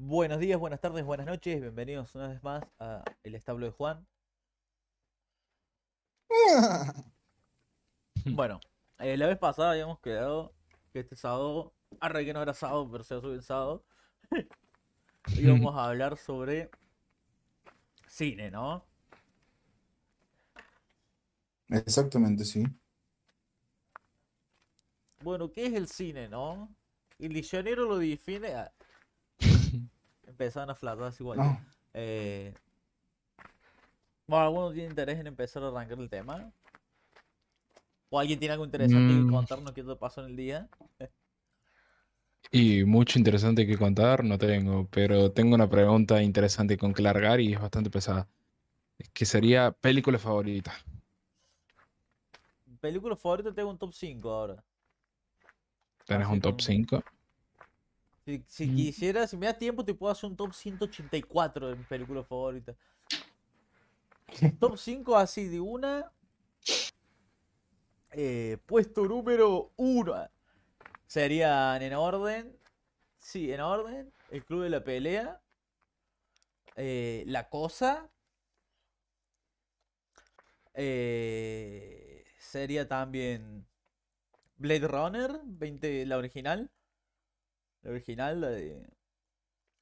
Buenos días, buenas tardes, buenas noches, bienvenidos una vez más a El Establo de Juan. Bueno, eh, la vez pasada habíamos quedado que este sábado, arre que no era sábado, pero se ha subido el sábado, íbamos a hablar sobre cine, ¿no? Exactamente, sí. Bueno, ¿qué es el cine, no? El diccionario lo define. ah, Empezaron a flatar así igual. No. Eh, Bueno, ¿alguno tiene interés en empezar a arrancar el tema? ¿O alguien tiene algo interesante que Mm. contarnos qué te pasó en el día? Y mucho interesante que contar no tengo, pero tengo una pregunta interesante con que largar y es bastante pesada. Que sería película favorita. Película favorita tengo un top 5 ahora. ¿Tenés Así un top como- 5? Si, si Mm. quisiera, si me da tiempo, te puedo hacer un top 184 de mis películas favoritas. Top 5 así de una. Eh, puesto número 1. Serían en orden. Sí, en orden. El Club de la Pelea. eh, la Cosa. eh, sería también Blade Runner 20, la original. La original, la de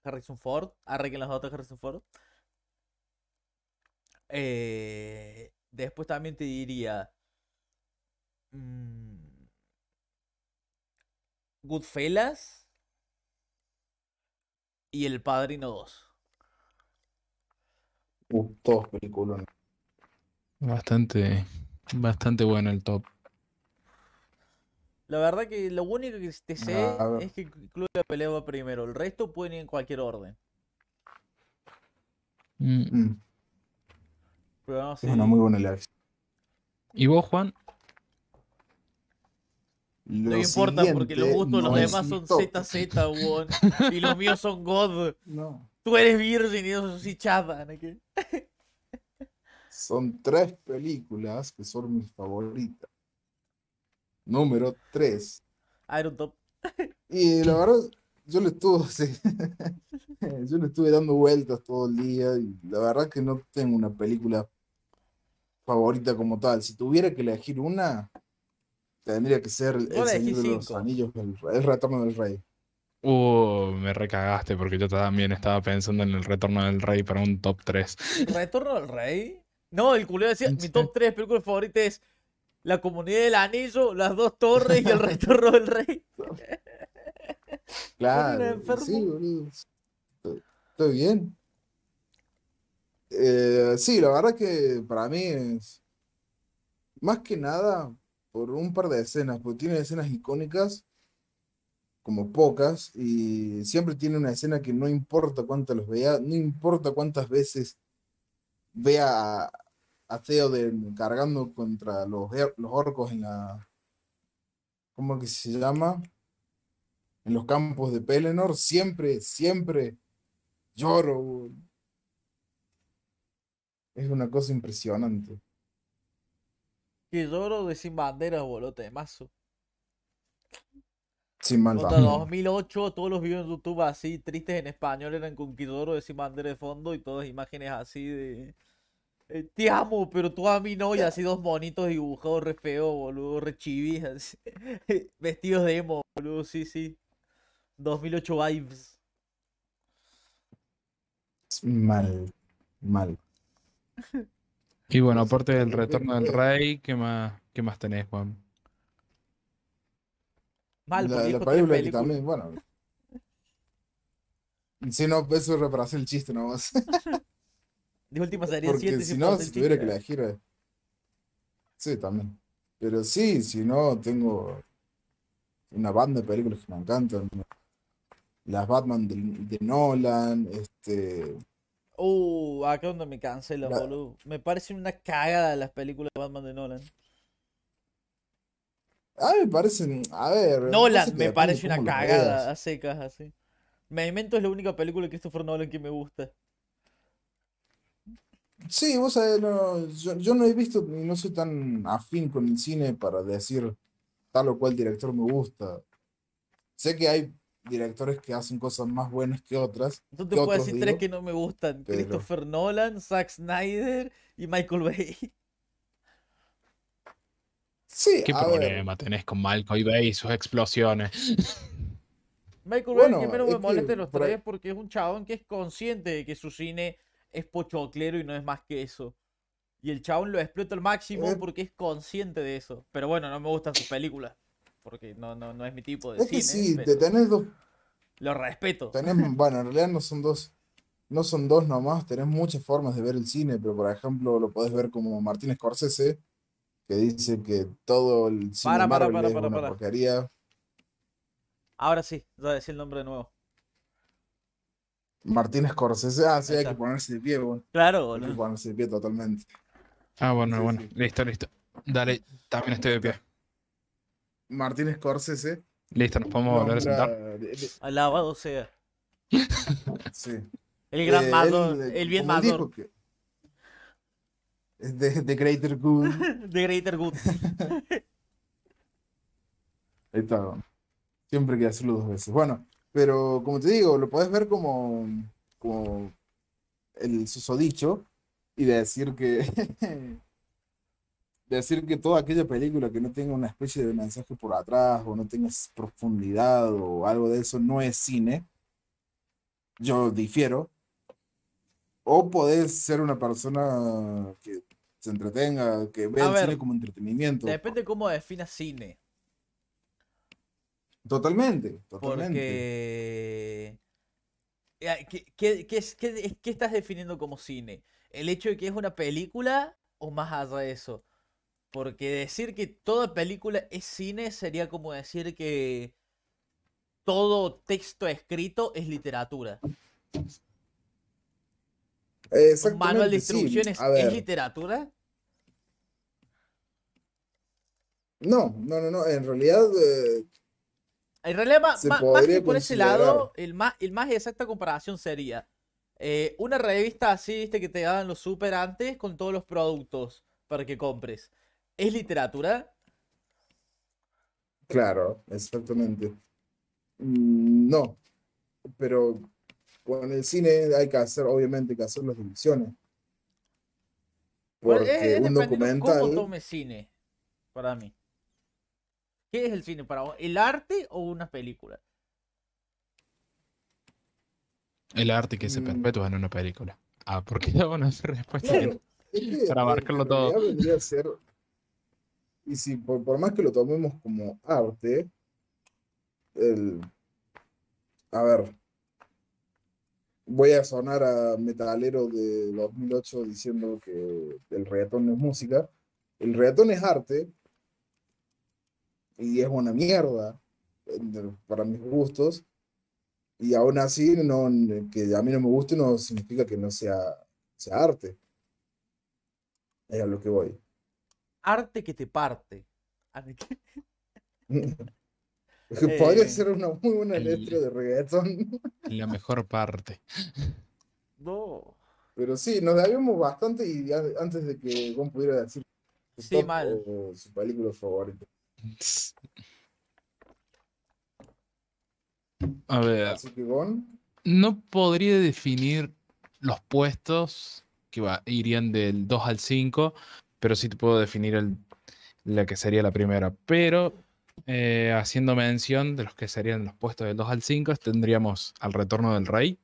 Harrison Ford. Arreguen las otras Harrison Ford. Eh, después también te diría. mm, Goodfellas. Y El Padrino 2. Uh, todos películas. Bastante, bastante bueno el top. La verdad que lo único que te sé es que el Club de la Pelea va primero. El resto pueden ir en cualquier orden. Mm, Mm, Pero no es una muy buena elección. ¿Y vos, Juan? No Lo importa porque los gustos de los no es demás son top. ZZ, weón. Y los míos son God. No. Tú eres virgen y yo soy. ¿no? ¿Qué? Son tres películas que son mis favoritas. Número tres. Iron Top. Y la verdad, yo le estuve, sí. Yo le estuve dando vueltas todo el día y la verdad que no tengo una película favorita como tal. Si tuviera que elegir una, tendría que ser El, Yo El elegí Señor de los. Anillos, el, el Retorno del Rey. Uh, me recagaste porque yo también estaba pensando en el retorno del rey para un top 3. ¿Retorno al Rey? No, el culero decía, mi top 3 películas favoritas es La Comunidad del Anillo, Las Dos Torres y El Retorno del Rey. Claro, sí, boludo. Estoy- bien. Eh, sí, la verdad que para mí es más que nada por un par de escenas, porque tiene escenas icónicas, como pocas, y siempre tiene una escena que no importa cuántas los vea, no importa cuántas veces vea a, a Theoden cargando contra los, los orcos en la, ¿cómo que se llama? En los campos de Pelennor, siempre, siempre lloro. Es una cosa impresionante. Que lloro de Sin Banderas, boludo, de mazo. Sin también. 2008, todos los videos en YouTube así, tristes en español, eran con Kidoro de Sin Bandera de fondo y todas imágenes así de... eh, te amo, pero tú a mí no, y así dos monitos dibujados re feo, boludo, re chivis, así, vestidos de emo, boludo, sí, sí. 2008 vibes. Mal, mal. Y bueno, aparte del retorno del rey, ¿qué más, qué más tenés, Juan? Mal, La, la película que también, bueno. Si no, eso es para hacer el chiste nomás. De última sería Porque 7 si no, si tuviera que elegir. eh, Sí, también. Pero sí, si no, tengo una banda de películas que me encantan. Las Batman de, de Nolan, este. Uh, acá donde me cancela, La- boludo. Me parecen una cagada las películas de Batman de Nolan. A mí me parecen. A ver. no Nolan me depende parece una cagada a secas así. Memento es la única película de Christopher Nolan que me gusta. Sí, vos sabés, no, yo, yo no he visto y no soy tan afín con el cine para decir tal o cual director me gusta. Sé que hay directores que hacen cosas más buenas que otras. Yo te ¿Qué puedo decir tres que no me gustan. Pero- Christopher Nolan, Zack Snyder y Michael Bay. Sí, ¿Qué a ver, problema tenés con Malcolm Bay y sus explosiones? Michael Bueno, Bay que menos me molesta de los tres porque es un chabón que es consciente de que su cine es pochoclero y no es más que eso. Y el chabón lo explota al máximo Eh. porque es consciente de eso. Pero bueno, no me gustan sus películas. Porque no, no, no es mi tipo de es que sí, pero te tenés dos, Lo respeto. tenés, bueno, en realidad no son dos, no son dos nomás, tenés muchas formas de ver el cine, pero por ejemplo lo podés ver como Martín Scorsese, que dice que todo el cine Para, para, para, es para, una porquería. Ahora sí, voy a decir el nombre de nuevo. Martín Scorsese, ah, sí, hay que ponerse de pie, bueno, Claro, hay que boludo. ponerse de pie totalmente. Ah, bueno, Sí, bueno. sí. Listo, listo. Dale, también estoy de pie. Martín Scorsese. Listo, nos podemos volver a sentar. Alabado sea. sí. El gran Eh, él, el bien dijo Mador. que- Es de, de Greater Good. De Greater Good. Ahí está. Siempre hay que hacerlo dos veces. Bueno, pero como te digo, lo podés ver como, como el susodicho y decir que decir que toda aquella película que no tenga una especie de mensaje por atrás o no tenga profundidad o algo de eso no es cine. Yo difiero. O podés ser una persona que se entretenga, que ve A el ver, cine como entretenimiento. Depende cómo definas cine. Totalmente, totalmente. Porque. Eh, ¿Qué, qué- qué qué es- qué estás definiendo como cine? ¿El hecho de que es una película o más allá de eso? Porque decir que toda película es cine sería como decir que todo texto escrito es literatura. Un manual de sí. instrucciones es literatura. no, no, no, no, en realidad, eh, En realidad, más, que por ese lado, el más, el más exacta comparación sería eh, una revista así, viste, que te daban los super antes con todos los productos para que compres. ¿Es literatura? claro, exactamente. Mm, No, pero con el cine hay que hacer, obviamente, hay que hacer las divisiones. Bueno, es- Porque es un dependiendo ¿Cómo documental, tome cine? Para mí. ¿Qué es el cine para vos? ¿El arte o una película? El arte que se Mm. perpetúa en una película. Ah, ¿por qué da una respuesta? claro, es que Para abarcarlo en todo. vendría a ser, y si por, por más que lo tomemos como arte, el, a ver, voy a sonar a metalero de 2008 diciendo que el reggaetón no es música. El reggaetón es arte y es una mierda eh, para mis gustos. Y aún así, no, que a mí no me guste no significa que no sea, sea arte. Es a lo que voy. Arte que te parte. A mí que- Podría Eh, ser una muy buena letra de reggaetón. La mejor parte. No. Pero sí, nos debíamos bastante y antes de que Gon pudiera decir su Sí, top mal. o su película favorita. A ver, Gon, no podría definir los puestos que va- irían del 2 al 5, pero sí te puedo definir el, la que sería la primera. Pero eh, haciendo mención de los que serían los puestos del 2 al 5, tendríamos Al Retorno del Rey,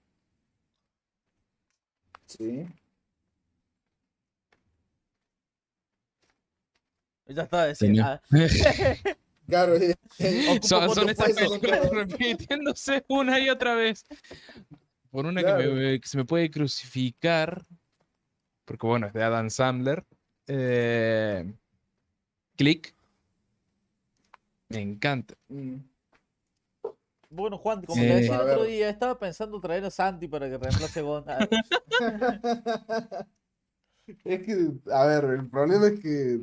sí. Ya estaba diciendo. Señor. ah, Claro, eh, eh, Son, son estas películas repitiéndose una y otra vez. Por una que, me- que se me puede crucificar, porque bueno, es de Adam Sandler. Eh, Click. Me encanta. mm, Bueno, Juan, como Eh, te decía el otro día, estaba pensando traer a Santi para que reemplace a Es que, a ver, el problema es que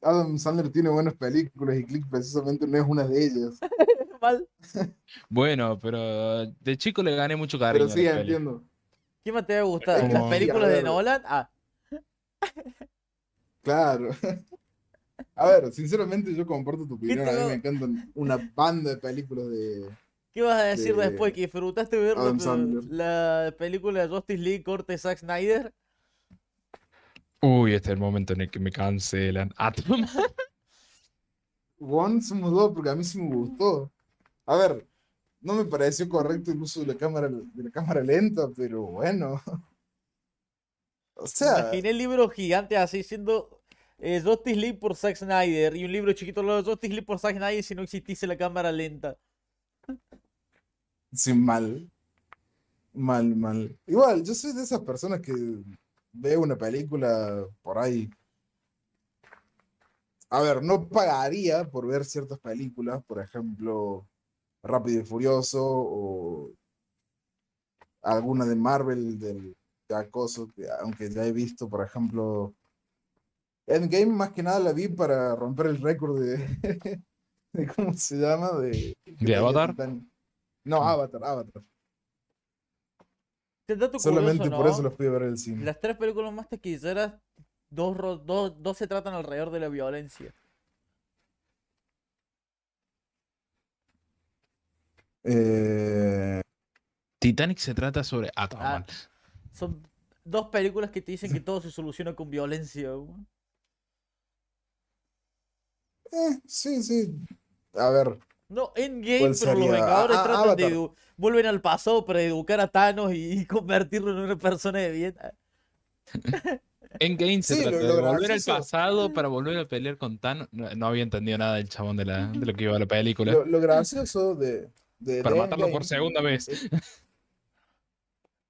Adam Sandler tiene buenas películas y Click precisamente no es una de ellas. mal. Bueno, pero de chico le gané mucho cariño. Pero a sí, peli. entiendo. ¿Qué más te va a gustar? Como- ¿Las películas de. Nolan? Ah, Claro. A ver, sinceramente yo comparto tu opinión. A mí me encantan una banda de películas de, ¿qué ¿Qué vas a decir de después? ¿Que disfrutaste ver la, la película de Justice League corte Zack Snyder? Uy, este es el momento en el que me cancelan. Atom. One se mudó porque a mí sí me gustó. A ver, no me pareció correcto el uso de la cámara, de la cámara lenta, pero bueno. O sea, Imaginé el libro gigante así siendo eh, Justice League por Zack Snyder y un libro chiquito lo de Justice League por Zack Snyder si no existiese la cámara lenta. sí, mal. Mal, mal. Igual, yo soy de esas personas que ve una película por ahí. A ver, no pagaría por ver ciertas películas, por ejemplo, Rápido y Furioso o alguna de Marvel del de acoso, que aunque ya he visto, por ejemplo, Endgame más que nada la vi para romper el récord de, de ¿cómo se llama? De, tenía Avatar? No, Avatar, Avatar. Te dato Solamente curioso, por ¿no? eso fui a ver en el cine. Las tres películas más taquilleras, dos, dos, dos se tratan alrededor de la violencia. Eh, Titanic se trata sobre Atom. Ah, Son dos películas que te dicen que todo se soluciona con violencia. eh, sí, sí. A ver, No, Endgame, ¿Cuál pero los? Vengadores Ah, tratan de Avatar. vuelven al pasado para educar a Thanos y, convertirlo en una persona de bien. Endgame se Sí, trata lo- de lo volver al pasado para volver a pelear con Thanos. No, no había entendido nada del chabón de, la, de lo que iba a la película. lo, lo gracioso de, de, para de matarlo por segunda vez. Es,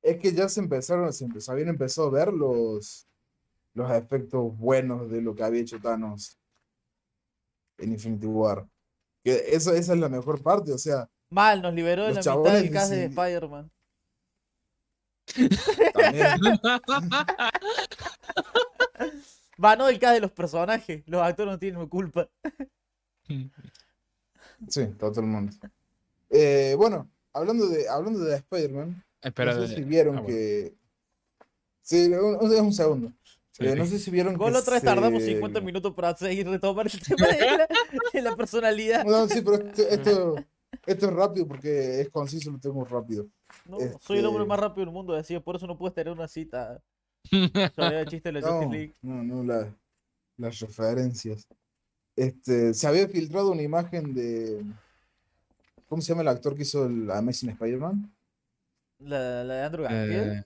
es que ya se empezaron, se empezó, habían empezado a ver los, los efectos buenos de lo que había hecho Thanos en Infinity War. Que eso, esa es la mejor parte, o sea, Mal, nos liberó de Los la mitad del cast de Spider-Man. también. Va, no del cast de los personajes. Los actores no tienen culpa. Sí, totalmente. Eh, bueno, hablando de, hablando de Spider-Man, Espera, no sé si vieron ah, bueno, que. Sí, un segundo. Sí. Eh, no sé si vieron Igual que otra vez tardamos se- 50 minutos para seguir retomar el tema de la, de la personalidad. No, sí, pero esto, esto, esto es rápido porque es conciso, lo tengo rápido. No, soy el hombre Este- más rápido del mundo, decía, por eso no puedes tener una cita. Chiste de la No, Justice League. no, no, la- las referencias. Este, se había filtrado una imagen de. ¿Cómo se llama el actor que hizo el Amazing Spider-Man? La, la de Andrew Garfield. Eh,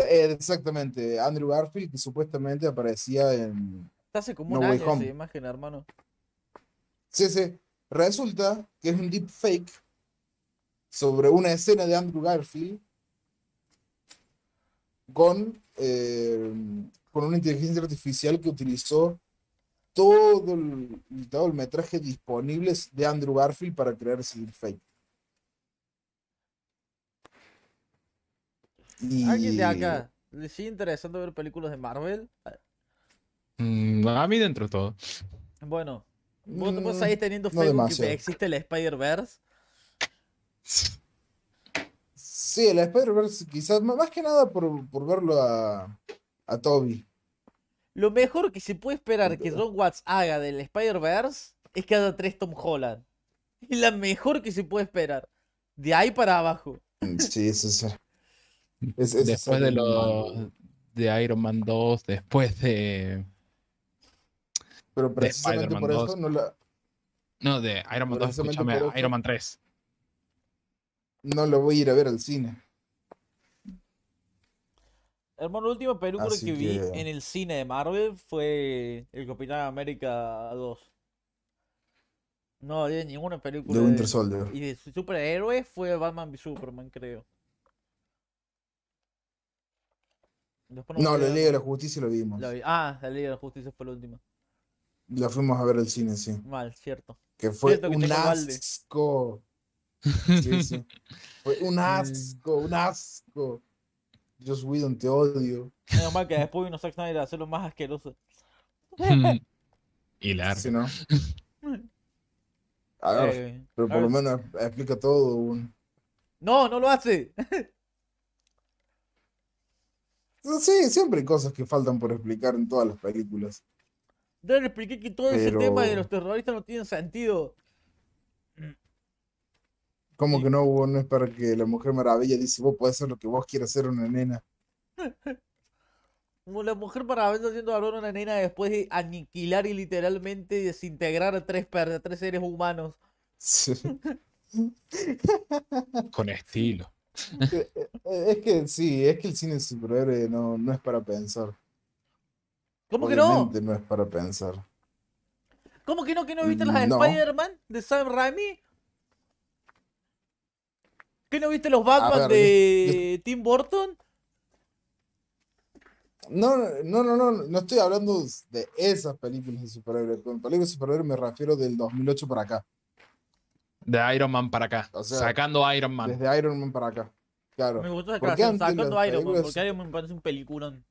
exactamente, Andrew Garfield, que supuestamente aparecía en. Está hace como No un Way año esa imagen, hermano. Sí, sí. Resulta que es un deepfake sobre una escena de Andrew Garfield con, eh, con una inteligencia artificial que utilizó todo el, todo el metraje disponible de Andrew Garfield para crear ese deepfake. ¿Alguien de Y- acá le sigue interesando ver películas de Marvel? mm, a mí dentro de todo. Bueno, vos, vos Mm, ahí teniendo no Facebook que existe el Spider-Verse. Sí, el Spider-Verse quizás, más que nada por, por verlo a, a Toby. Lo mejor que se puede esperar que John Watts haga del Spider-Verse es que haga tres Tom Holland. Es la mejor que se puede esperar. De ahí para abajo. Mm, Sí, eso es. Es- es- después de los de Iron Man 2, después de. Pero precisamente Spider-Man por eso 2. no la, No, de Iron Man 2, Precisamente escúchame, eso- Iron Man 3. no lo voy a ir a ver al cine. Hermano, la última película Así que vi que- en el cine de Marvel fue El Capitán América 2. No había ninguna película De de- Winter Soldier. Y de superhéroes fue Batman v Superman, creo. Después No, la Liga de la Justicia lo vimos. vi- Ah, la Liga de la Justicia fue la última. La fuimos a ver al cine, sí. Mal, cierto. Que fue Cierto que un asco. Sí, sí. Fue un asco, un asco. Joss Whedon, te odio. Menos mal que después vino Zack Snyder a hacerlo más asqueroso. y largo. Sí, ¿no? A ver, Eh, pero por lo menos explica todo. un- No, no lo hace. Sí, siempre hay cosas que faltan por explicar en todas las películas. Yo le expliqué que todo ese tema de los terroristas no tiene sentido. ¿Cómo que no, vos no es para que la Mujer Maravilla dice, vos podés hacer lo que vos quieras hacer una nena? Como la mujer maravilla haciendo valor a una nena después de aniquilar y literalmente desintegrar a tres, a tres seres humanos. Sí. Con estilo. Eh, eh, Es que sí, es que el cine superhéroe no, no es para pensar. ¿Cómo que no? No es para pensar. ¿Cómo que no? ¿Que no viste las de No. Spider-Man de Sam Raimi? ¿Que no viste los Batman ver, yo- de Tim Burton? No, no, no, no, no estoy hablando de esas películas de superhéroes. Con películas de superhéroes me refiero del 2008 para acá. De Iron Man para acá. O sea, sacando Iron Man. Desde Iron Man para acá. Claro. Me gustó esa ¿Por qué creación, antes sacando a Iron Man, porque Iron Man me parece un peliculón.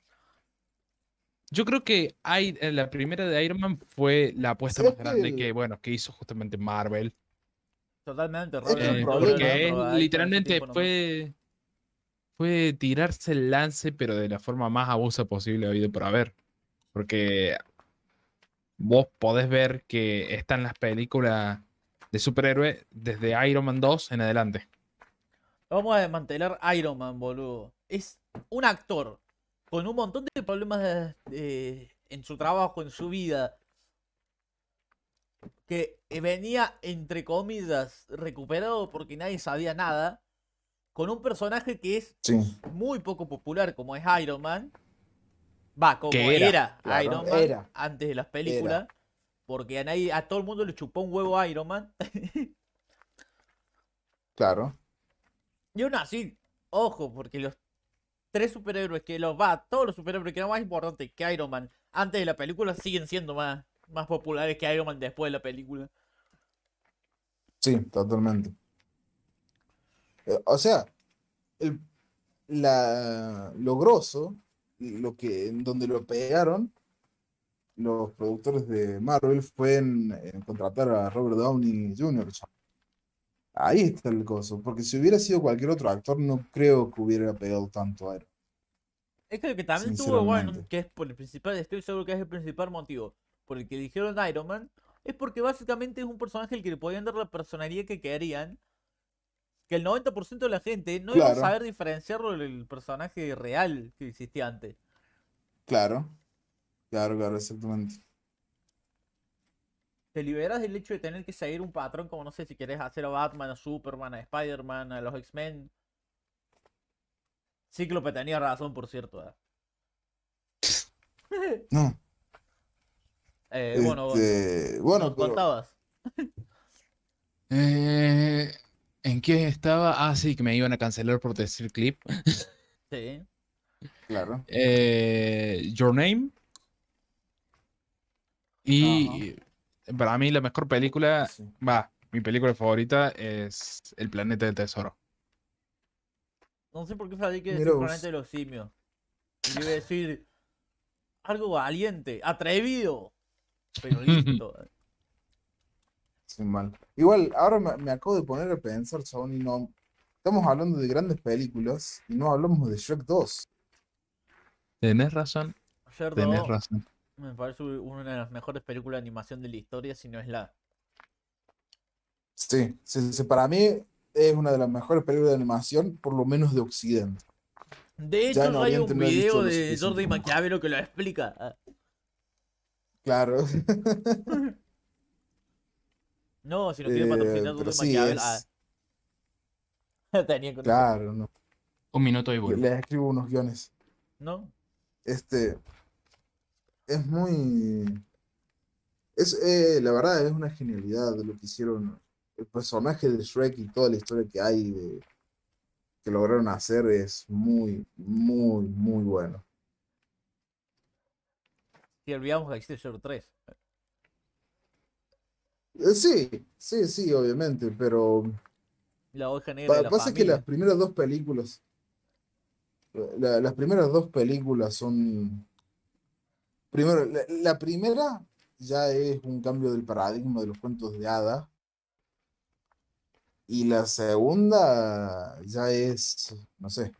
Yo creo que hay, eh, la primera de Iron Man fue la apuesta Sí, más grande el- que, bueno, que hizo justamente Marvel. Totalmente, Robert Eh, porque ahí literalmente fue, fue tirarse el lance, pero de la forma más abusa posible habido por haber. Porque vos podés ver que están las películas de superhéroes desde Iron Man 2 en adelante. Vamos a desmantelar Iron Man, boludo. Es un actor con un montón de problemas eh, en su trabajo, en su vida. Que venía, entre comillas, recuperado porque nadie sabía nada. Con un personaje que es Sí, muy poco popular, como es Iron Man. Va, como era, Iron Man era. antes de las películas. Porque a, nadie, a todo el mundo le chupó un huevo a Iron Man. claro. Y aún así, ojo, porque los tres superhéroes que los va, todos los superhéroes que eran más importantes que Iron Man antes de la película siguen siendo más, más populares que Iron Man después de la película. Sí, totalmente. Eh, O sea, el, la, lo grosso, lo que, en donde lo pegaron los productores de Marvel fue en, en contratar a Robert Downey Jr. Ahí está el coso, porque si hubiera sido cualquier otro actor, no creo que hubiera pegado tanto a él. Es que lo que también estuvo bueno, que es por el principal, estoy seguro que es el principal motivo por el que dijeron Iron Man, es porque básicamente es un personaje al que le podían dar la personalidad que querían. Que el 90% de la gente no iba a saber diferenciarlo del personaje real que existía antes. Claro, claro, claro, exactamente. te liberas del hecho de tener que seguir un patrón como no sé si querés hacer a Batman, a Superman, a Spider-Man, a los X-Men. Cíclope tenía razón, por cierto. ¿eh? No, Eh, bueno, este, nos bueno, pero contabas. Eh, ¿En qué estaba? Ah, sí, que me iban a cancelar por decir clip. Sí. claro. Eh, Your Name. Y para mí la mejor película, Sí. va, mi película favorita es El Planeta del Tesoro. No sé por qué sabía que decir vos. planeta de los simios. Y iba a decir algo valiente, atrevido, pero listo. Sin mal. Igual, ahora me, me acabo de poner a pensar, chabón, y no. Estamos hablando de grandes películas y no hablamos de Shrek 2. Tenés razón, Ayer tenés razón. Me parece una de las mejores películas de animación de la historia, si no es la. Sí, sí, sí, para mí es una de las mejores películas de animación, por lo menos de Occidente. De Ya hecho, en hay un no video de Jordi Maquiavelo que lo explica. Claro. No, si no quiere Eh, patrocinar Jordi sí, Maquiavelo. es- Ah, tenía Claro, no. Un minuto y vuelvo. Les escribo unos guiones. ¿No? Este. Es muy. Es, eh, la verdad, es una genialidad lo que hicieron. El personaje de Shrek y toda la historia que hay de, que lograron hacer es muy, muy, muy bueno. Si olvidamos que existe Shrek 3. Eh, sí, sí, sí, obviamente, pero La oveja negra de la pasa que familia. las primeras dos películas, la- las primeras dos películas son, primero, la, la primera ya es un cambio del paradigma de los cuentos de hadas y la segunda ya es, no sé,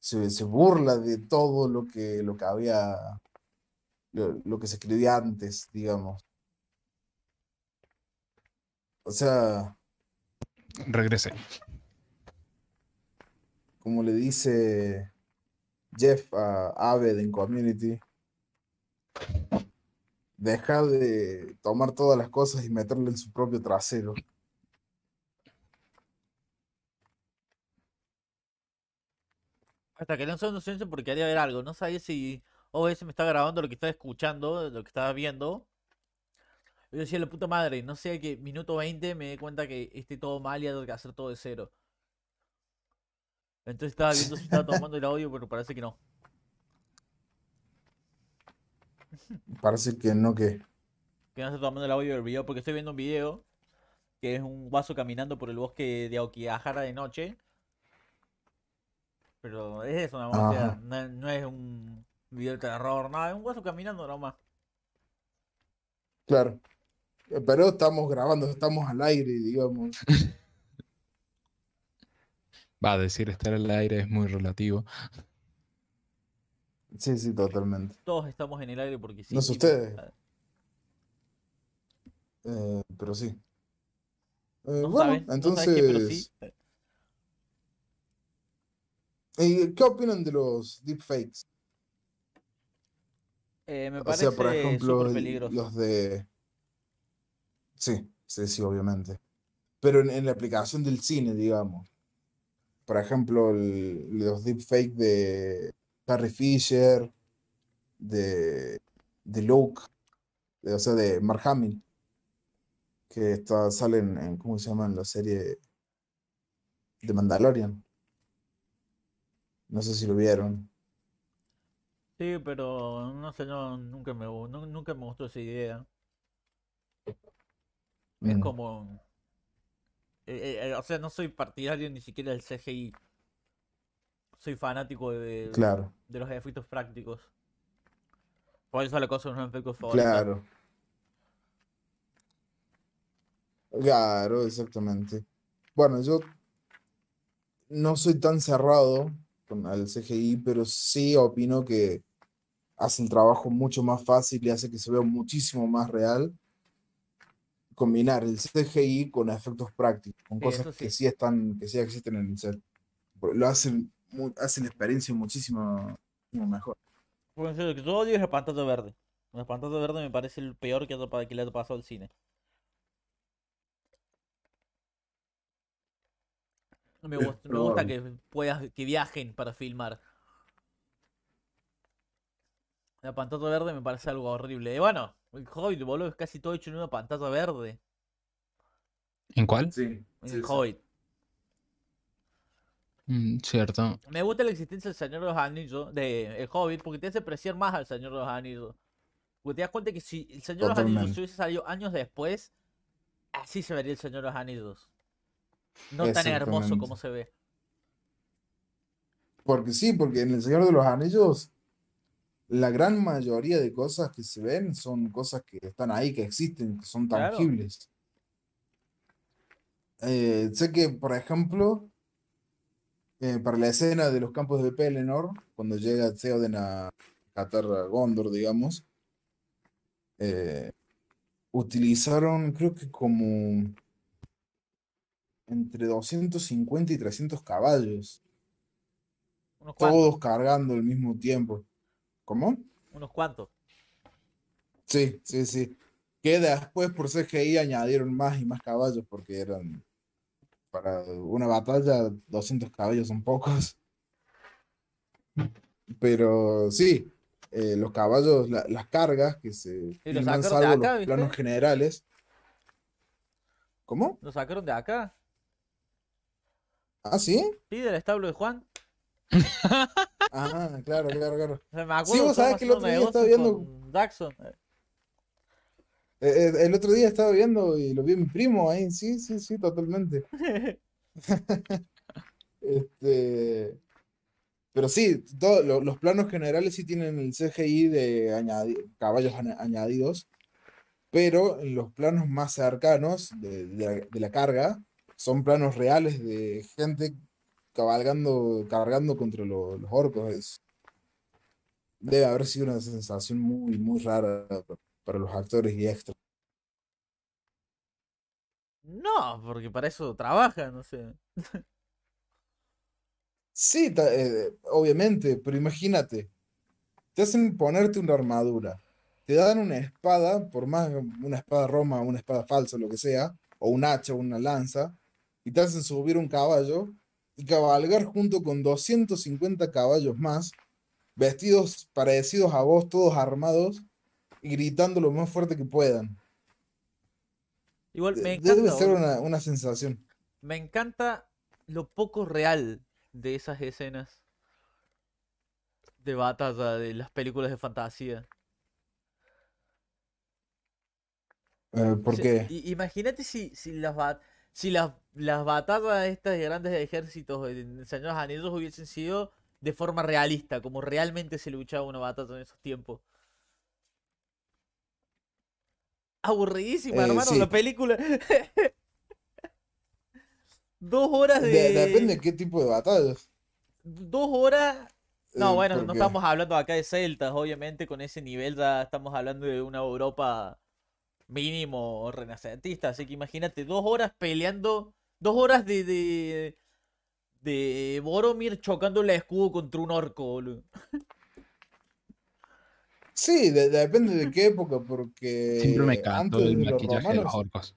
se, se burla de todo lo que, lo que había, lo, lo que se escribía antes, digamos. O sea, Regresé. Como le dice Jeff a Aved en Community, deja de tomar todas las cosas y meterle en su propio trasero. Hasta que no son silencio porque quería ver algo. No sabía si OBS me está grabando lo que estaba escuchando, lo que estaba viendo. Yo decía, la puta madre, no sé que minuto 20 me di cuenta que esté todo mal y tengo que hacer todo de cero. Entonces estaba viendo si estaba tomando el audio, pero parece que no. Parece que no que. Que no estoy tomando el audio del video porque estoy viendo un video que es un vaso caminando por el bosque de Aokigahara de noche. Pero es eso, nada más, o sea, Ajá. no, no es un video de terror, nada, es un vaso caminando nomás. Claro. Eh, Pero estamos grabando, estamos al aire, digamos. Va a decir estar al aire es muy relativo. Sí, sí, totalmente. Todos estamos en el aire porque sí. No sé ustedes. Eh, pero sí. Eh, No bueno, no qué, entonces, sí. eh, ¿qué opinan de los deepfakes? Eh, me O parece sea, por ejemplo, los de... Sí, sí, sí, obviamente. Pero en, en la aplicación del cine, digamos. Por ejemplo, el- los deepfakes de Carrie Fisher, de, de Luke, de- o sea, de Mark Hamill, que está, salen en, ¿cómo se llama? En la serie de Mandalorian. No sé si lo vieron. Sí, pero no sé, no, nunca me, nu- nunca me gustó esa idea. Es Mm, como... eh, eh, o sea, no soy partidario ni siquiera del CGI. Soy fanático de, Claro, de los efectos prácticos. Por eso la cosa no es efectos favoritos. claro. Claro, exactamente. Bueno, yo no soy tan cerrado con el CGI, pero sí opino que hace el trabajo mucho más fácil y hace que se vea muchísimo más real combinar el CGI con efectos prácticos, con Sí, cosas que sí están, que sí existen en el set. Lo hacen, mu- hacen la experiencia muchísimo, mejor. Serio, lo que yo odio es el pantalla verde. El pantalla verde me parece el peor que, que le ha pasado al cine. Me gusta, me gusta que puedas, que viajen para filmar. La pantalla verde me parece algo horrible. Y bueno, el Hobbit, boludo, es casi todo hecho en una pantalla verde. ¿En cuál? Sí, En sí, el sí. Hobbit. Mm, cierto. Me gusta la existencia del Señor de los Anillos, de El Hobbit, porque te hace apreciar más al Señor de los Anillos. Porque te das cuenta que si el Señor de los Anillos se hubiese salido años después, así se vería el Señor de los Anillos. No tan hermoso como se ve. Porque sí, porque en El Señor de los Anillos, la gran mayoría de cosas que se ven son cosas que están ahí, que existen, que son Claro. tangibles. Eh, sé que, por ejemplo, eh, para la escena de los campos de Pelennor, cuando llega Theoden a catar a Gondor, digamos, eh, utilizaron, creo que como entre 250 y 300 caballos Unos todos cargando al mismo tiempo. ¿Cómo? Unos cuantos. Sí, sí, sí. Que después por CGI añadieron más y más caballos porque eran para una batalla 200 caballos son pocos. Pero sí, eh, los caballos, la- las cargas que se ¿Y lo filman, de salvo acá, los viste? planos generales. ¿Cómo? ¿Lo sacaron de acá? ¿Ah, sí? Sí, del establo de Juan. Ah, claro, claro, claro. O sea, me Sí, acuerdo vos que sabés que el otro día estaba viendo- Jackson. Eh, Eh, el otro día estaba viendo y lo vi mi primo ahí, sí, sí, sí, totalmente. Este, pero sí, los planos generales sí tienen el CGI de caballos añadidos, pero los planos más cercanos de, de la, carga son planos reales de gente cabalgando, cargando contra lo- los orcos. Debe haber sido una sensación muy, muy rara para los actores y extras. No, porque para eso trabaja, no sé. Sí, eh, obviamente, pero imagínate, te hacen ponerte una armadura, te dan una espada, por más una espada roma, una espada falsa, lo que sea, o un hacha, una lanza, y te hacen subir un caballo y cabalgar junto con 250 caballos más, vestidos parecidos a vos, todos armados, y gritando lo más fuerte que puedan. Igual me encanta, Debe ser una, una sensación. Me encanta lo poco real de esas escenas de batalla de las películas de fantasía. Eh, ¿por qué? imagínate si, si las ba- si las, las batallas estas de grandes ejércitos en Señor Anillos hubiesen sido de forma realista, como realmente se luchaba una batalla en esos tiempos. Aburridísima, Eh, hermano, sí. la película. Dos horas de. De- depende de qué tipo de batallas. Dos horas. No, eh, bueno, no estamos hablando acá de celtas, obviamente con ese nivel ya estamos hablando de una Europa mínimo renacentista, así que imagínate, dos horas peleando, dos horas de, de, de Boromir chocando el escudo contra un orco, boludo. Sí, de- depende de qué época, porque Siempre me antes el de maquillaje de los romanos, orcos.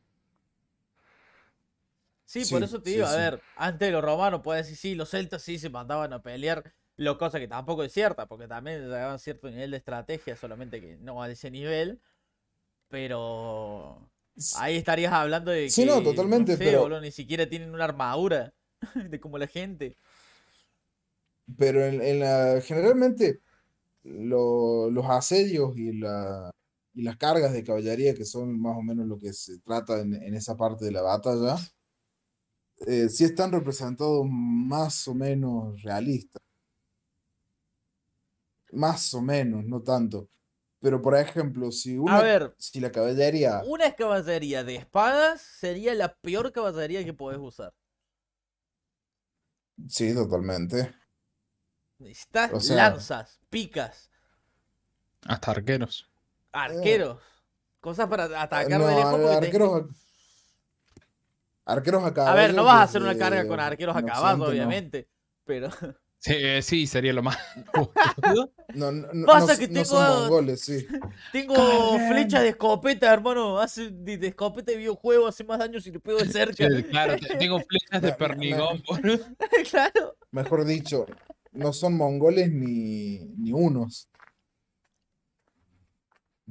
Sí, por eso te sí, digo, a sí. ver, antes de los romanos puedes decir, sí, los celtas sí se mandaban a pelear, lo cosa que tampoco es cierta, porque también llegaban cierto nivel de estrategia, solamente que no a ese nivel, pero ahí estarías hablando de que, Sí, no, totalmente, sé, pero- boludo, ni siquiera tienen una armadura de como la gente. pero en, en la, generalmente lo- los asedios y, la, y las cargas de caballería, que son más o menos lo que se trata en, en esa parte de la batalla, eh, sí están representados más o menos realistas. Más o menos, no tanto. Pero por ejemplo, si A una, ver, si la caballería, una caballería de espadas sería la peor caballería que podés usar. sí, totalmente. Necesitas O sea- lanzas, picas, Hasta arqueros. arqueros, cosas para atacar Eh, No, de lejos porque arqueros a, arqueros a A ver, caballo no vas a hacer una carga con arqueros a en caballo, Occidente, no. obviamente. Pero Sí, eh, sí, sería lo más. No, no, no, Pasa no- que tengo- mongoles, sí. tengo Cargan. flechas de escopeta, hermano. Hace de, de escopeta de videojuego hace más daño si le pego de cerca. Sí, claro, te- tengo flechas de boludo. claro. Mejor dicho, no son mongoles ni, ni unos.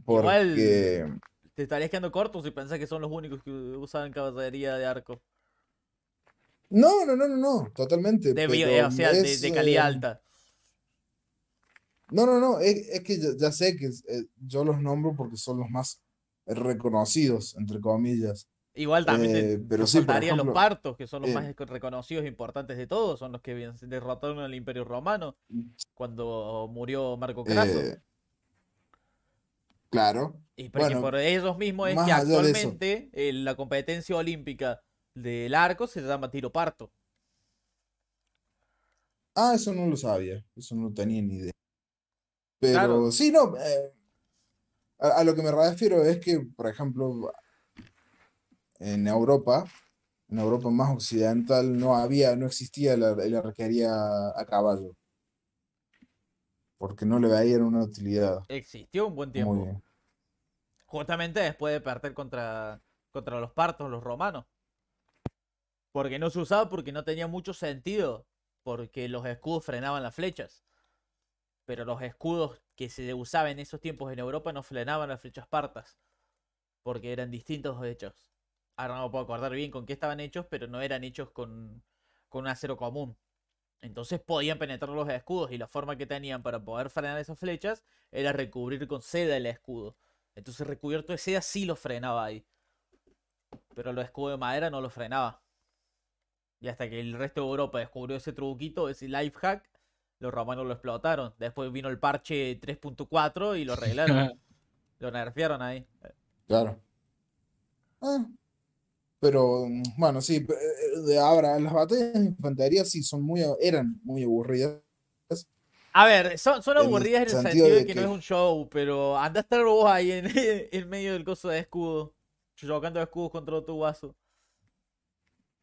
Igual- Porque Te estarías quedando corto si pensás que son los únicos que usaban caballería de arco. no, no, no, no, no, totalmente. De, pero o sea, de, de calidad eh, alta. No, no, no, es, es que ya, ya sé que eh, yo los nombro porque son los más reconocidos, entre comillas. Igual también te, eh, pero te sí, faltarían los ejemplo, partos, que son los eh, más reconocidos e importantes de todos. Son los que derrotaron al Imperio Romano cuando murió Marco Craso. eh, claro. Y porque Bueno, por ellos mismos es que actualmente eh, la competencia olímpica del arco se llama tiro parto. Ah, eso no lo sabía, eso no tenía ni idea. Pero Claro. sí, no, a, a lo que me refiero es que, por ejemplo, en Europa, en Europa más occidental, no había, no existía la, la arquería a caballo, porque no le veían una utilidad. Existió un buen tiempo. Justamente después de perder contra, contra los partos, los romanos. Porque no se usaba porque no tenía mucho sentido. Porque los escudos frenaban las flechas. Pero los escudos que se usaban en esos tiempos en Europa no frenaban las flechas partas. Porque eran distintos hechos. Ahora no me puedo acordar bien con qué estaban hechos, pero no eran hechos con, con un acero común. Entonces podían penetrar los escudos y la forma que tenían para poder frenar esas flechas era recubrir con seda el escudo. Entonces recubierto de seda sí lo frenaba ahí. Pero los escudos de madera no lo frenaba. Y hasta que el resto de Europa descubrió ese truquito, ese life hack, los romanos lo explotaron. Después vino el parche 3.4 y lo arreglaron. lo nerfearon ahí. Claro. Ah, pero mm, bueno, sí, eh, de ahora las batallas de infantería sí son muy, eran muy aburridas. A ver, son, son aburridas en el sentido sentido de de que no es un show, pero anda a estar vos ahí en, en medio del coso de escudo. Chocando escudos contra tu vaso.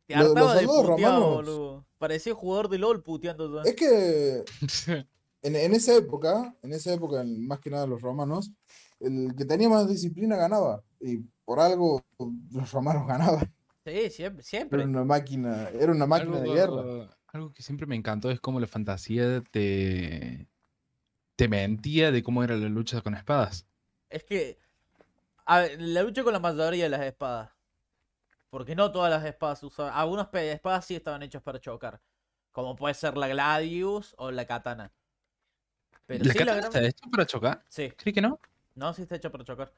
Te Lo- hartaba de romanos- boludo. Parecía jugador de LOL puteando. Es que en, en esa época, en esa época, en- más que nada los romanos, el que tenía más disciplina ganaba. Y por algo los romanos ganaban. Sí, siempre, Era siempre. una máquina, era una máquina de guerra. Algo, que siempre me encantó es cómo la fantasía te, te mentía de cómo era la lucha con espadas. Es que. A ver, la lucha con la mayoría de las espadas. Porque no todas las espadas usaban. Algunas espadas sí estaban hechas para chocar. Como puede ser la Gladius o la Katana. Pero ¿La sí, la katana gran... está hecha para chocar? Sí, ¿Crees que no? no, sí está hecha para chocar.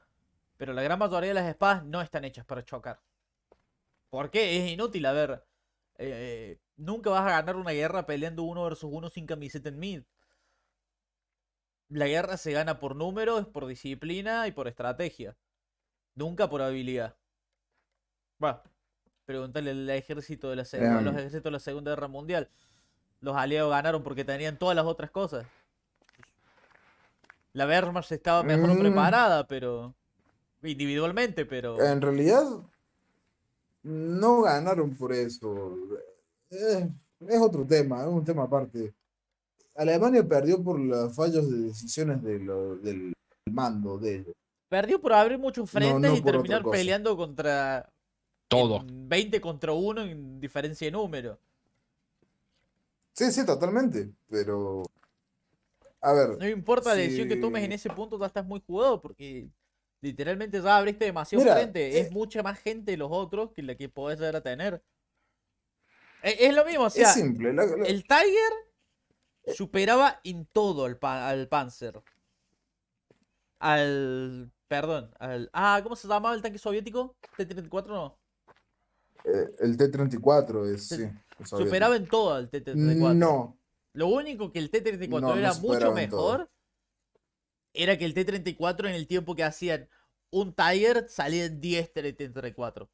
Pero la gran mayoría de las espadas no están hechas para chocar. ¿Por qué? Es inútil, a ver. eh, nunca vas a ganar una guerra peleando uno versus uno sin camiseta en mid. La guerra se gana por números, por disciplina y por estrategia. Nunca por habilidad. Bueno, pregúntale al ejército de la seg- a los ejércitos de la Segunda Guerra Mundial. Los aliados ganaron porque tenían todas las otras cosas. La Wehrmacht estaba mejor Mm. preparada, pero. Individualmente, pero. En realidad, no ganaron por eso. Eh, es otro tema, es un tema aparte. Alemania perdió por los fallos de decisiones de lo- del mando de ellos. Perdió por abrir muchos frentes no y terminar peleando contra. Todo. en 20 contra 1 en diferencia de número. Sí, sí, totalmente. Pero, a ver, No importa la decisión que tomes en ese punto, ya estás muy jugado porque literalmente ya abriste demasiado Mira, frente. eh, Es mucha más gente los otros que la que podés llegar a tener. E- Es, lo mismo, o sea, es simple. la- la- el Tiger superaba en todo al, al Panzer. Al. Perdón, al. Ah, ¿cómo se llamaba el tanque soviético? ¿T-34 no? eh, el T-34 es, Te- sí. Superaba en todo al T-34. No, Lo único que el T-34 No, no era mucho mejor era que el T-34 en el tiempo que hacían un Tiger salían 10 T-34.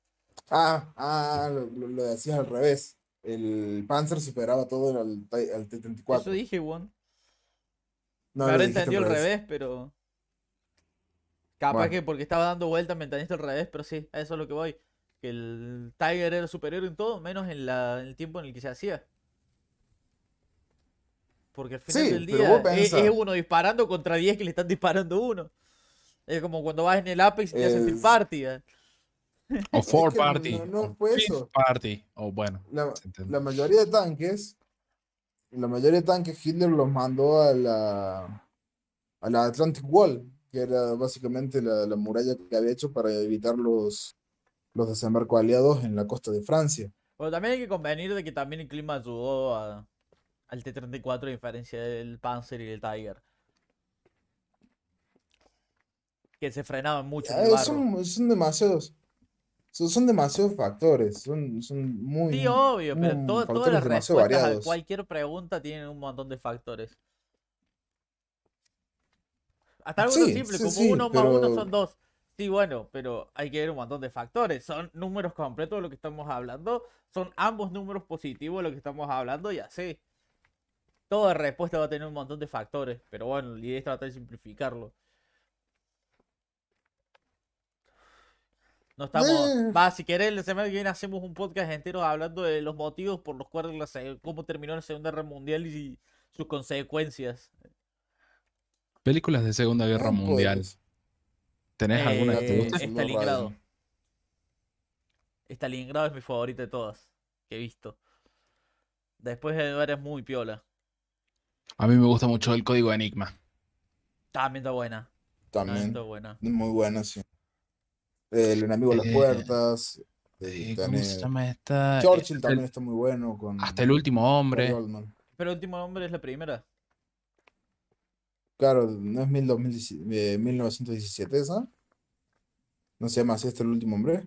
ah, ah, lo, lo- lo decías al revés. El Panzer superaba todo al, al T-34. Eso dije, Juan. No, dijiste entendido al revés, pero. Capaz Bueno. que porque estaba dando vueltas me entendiste al revés, pero sí, a eso es lo que voy. Que el Tiger era superior en todo, menos en, la, en el tiempo en el que se hacía. Porque al final Sí, del día es, uno disparando contra 10 que le están disparando uno. Es como cuando vas en el Apex y te hacen team Es- party. ¿eh? O four que party. no- no o fue eso. party. O bueno. La mayoría de tanques, la mayoría de tanques Hitler los mandó a la, a la Atlantic Wall, que era básicamente la, la muralla que había hecho para evitar los, los desembarcos aliados en la costa de Francia. Pero también hay que convenir de que también el clima ayudó a- al T-34 a diferencia del Panzer y del Tiger. Que se frenaban mucho en el Eh, barro. son, son demasiados, son, son demasiados factores, son, son muy... Sí, obvio, pero to- todas las respuestas a cualquier pregunta tienen un montón de factores. Hasta algo Sí, simple sí, como sí, uno más uno son dos. Sí, bueno, pero hay que ver un montón de factores. Son números completos de lo que estamos hablando. Son ambos números positivos de lo que estamos hablando y así. Toda respuesta va a tener un montón de factores. Pero bueno, la idea es tratar de simplificarlo. No estamos. Eh. Va, si querés, la semana que viene hacemos un podcast entero hablando de los motivos por los cuales la se- cómo terminó la Segunda Guerra Mundial y sus consecuencias. Películas de Segunda Guerra Ah, Mundial. pues, ¿Tenés alguna que te Eh, guste? es- Stalingrado. Stalingrado es mi favorita de todas que he visto. Después de varias muy piola. A mí me gusta mucho el código Enigma. También está buena. También También, está buena. muy buena, sí. El enemigo a las Eh, puertas. Eh, eh, ¿Cómo se llama esta? Churchill El- también está muy bueno con Hasta el último hombre. Pero el último nombre es la primera. Claro, ¿no es 1917 eh, 1917 esa? ¿No se llama así hasta el último hombre?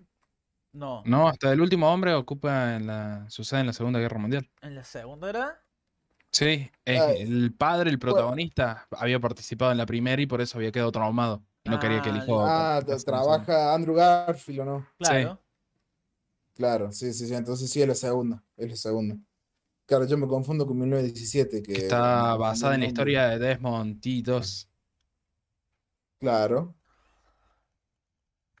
No. No, hasta el último hombre ocupa en la, sucede en la Segunda Guerra Mundial. ¿En la segunda era? Sí, es Ah, el padre, el protagonista, había participado en la primera y por eso había quedado traumado. Y no quería que el Ah, hijo. Ah, la trabaja Andrew Garfield o no. Claro. Claro, sí, sí, sí. Entonces sí es la segunda. Es la segunda. Claro, yo me confundo con 1917, que que está basada en la historia de Desmond T2. Claro.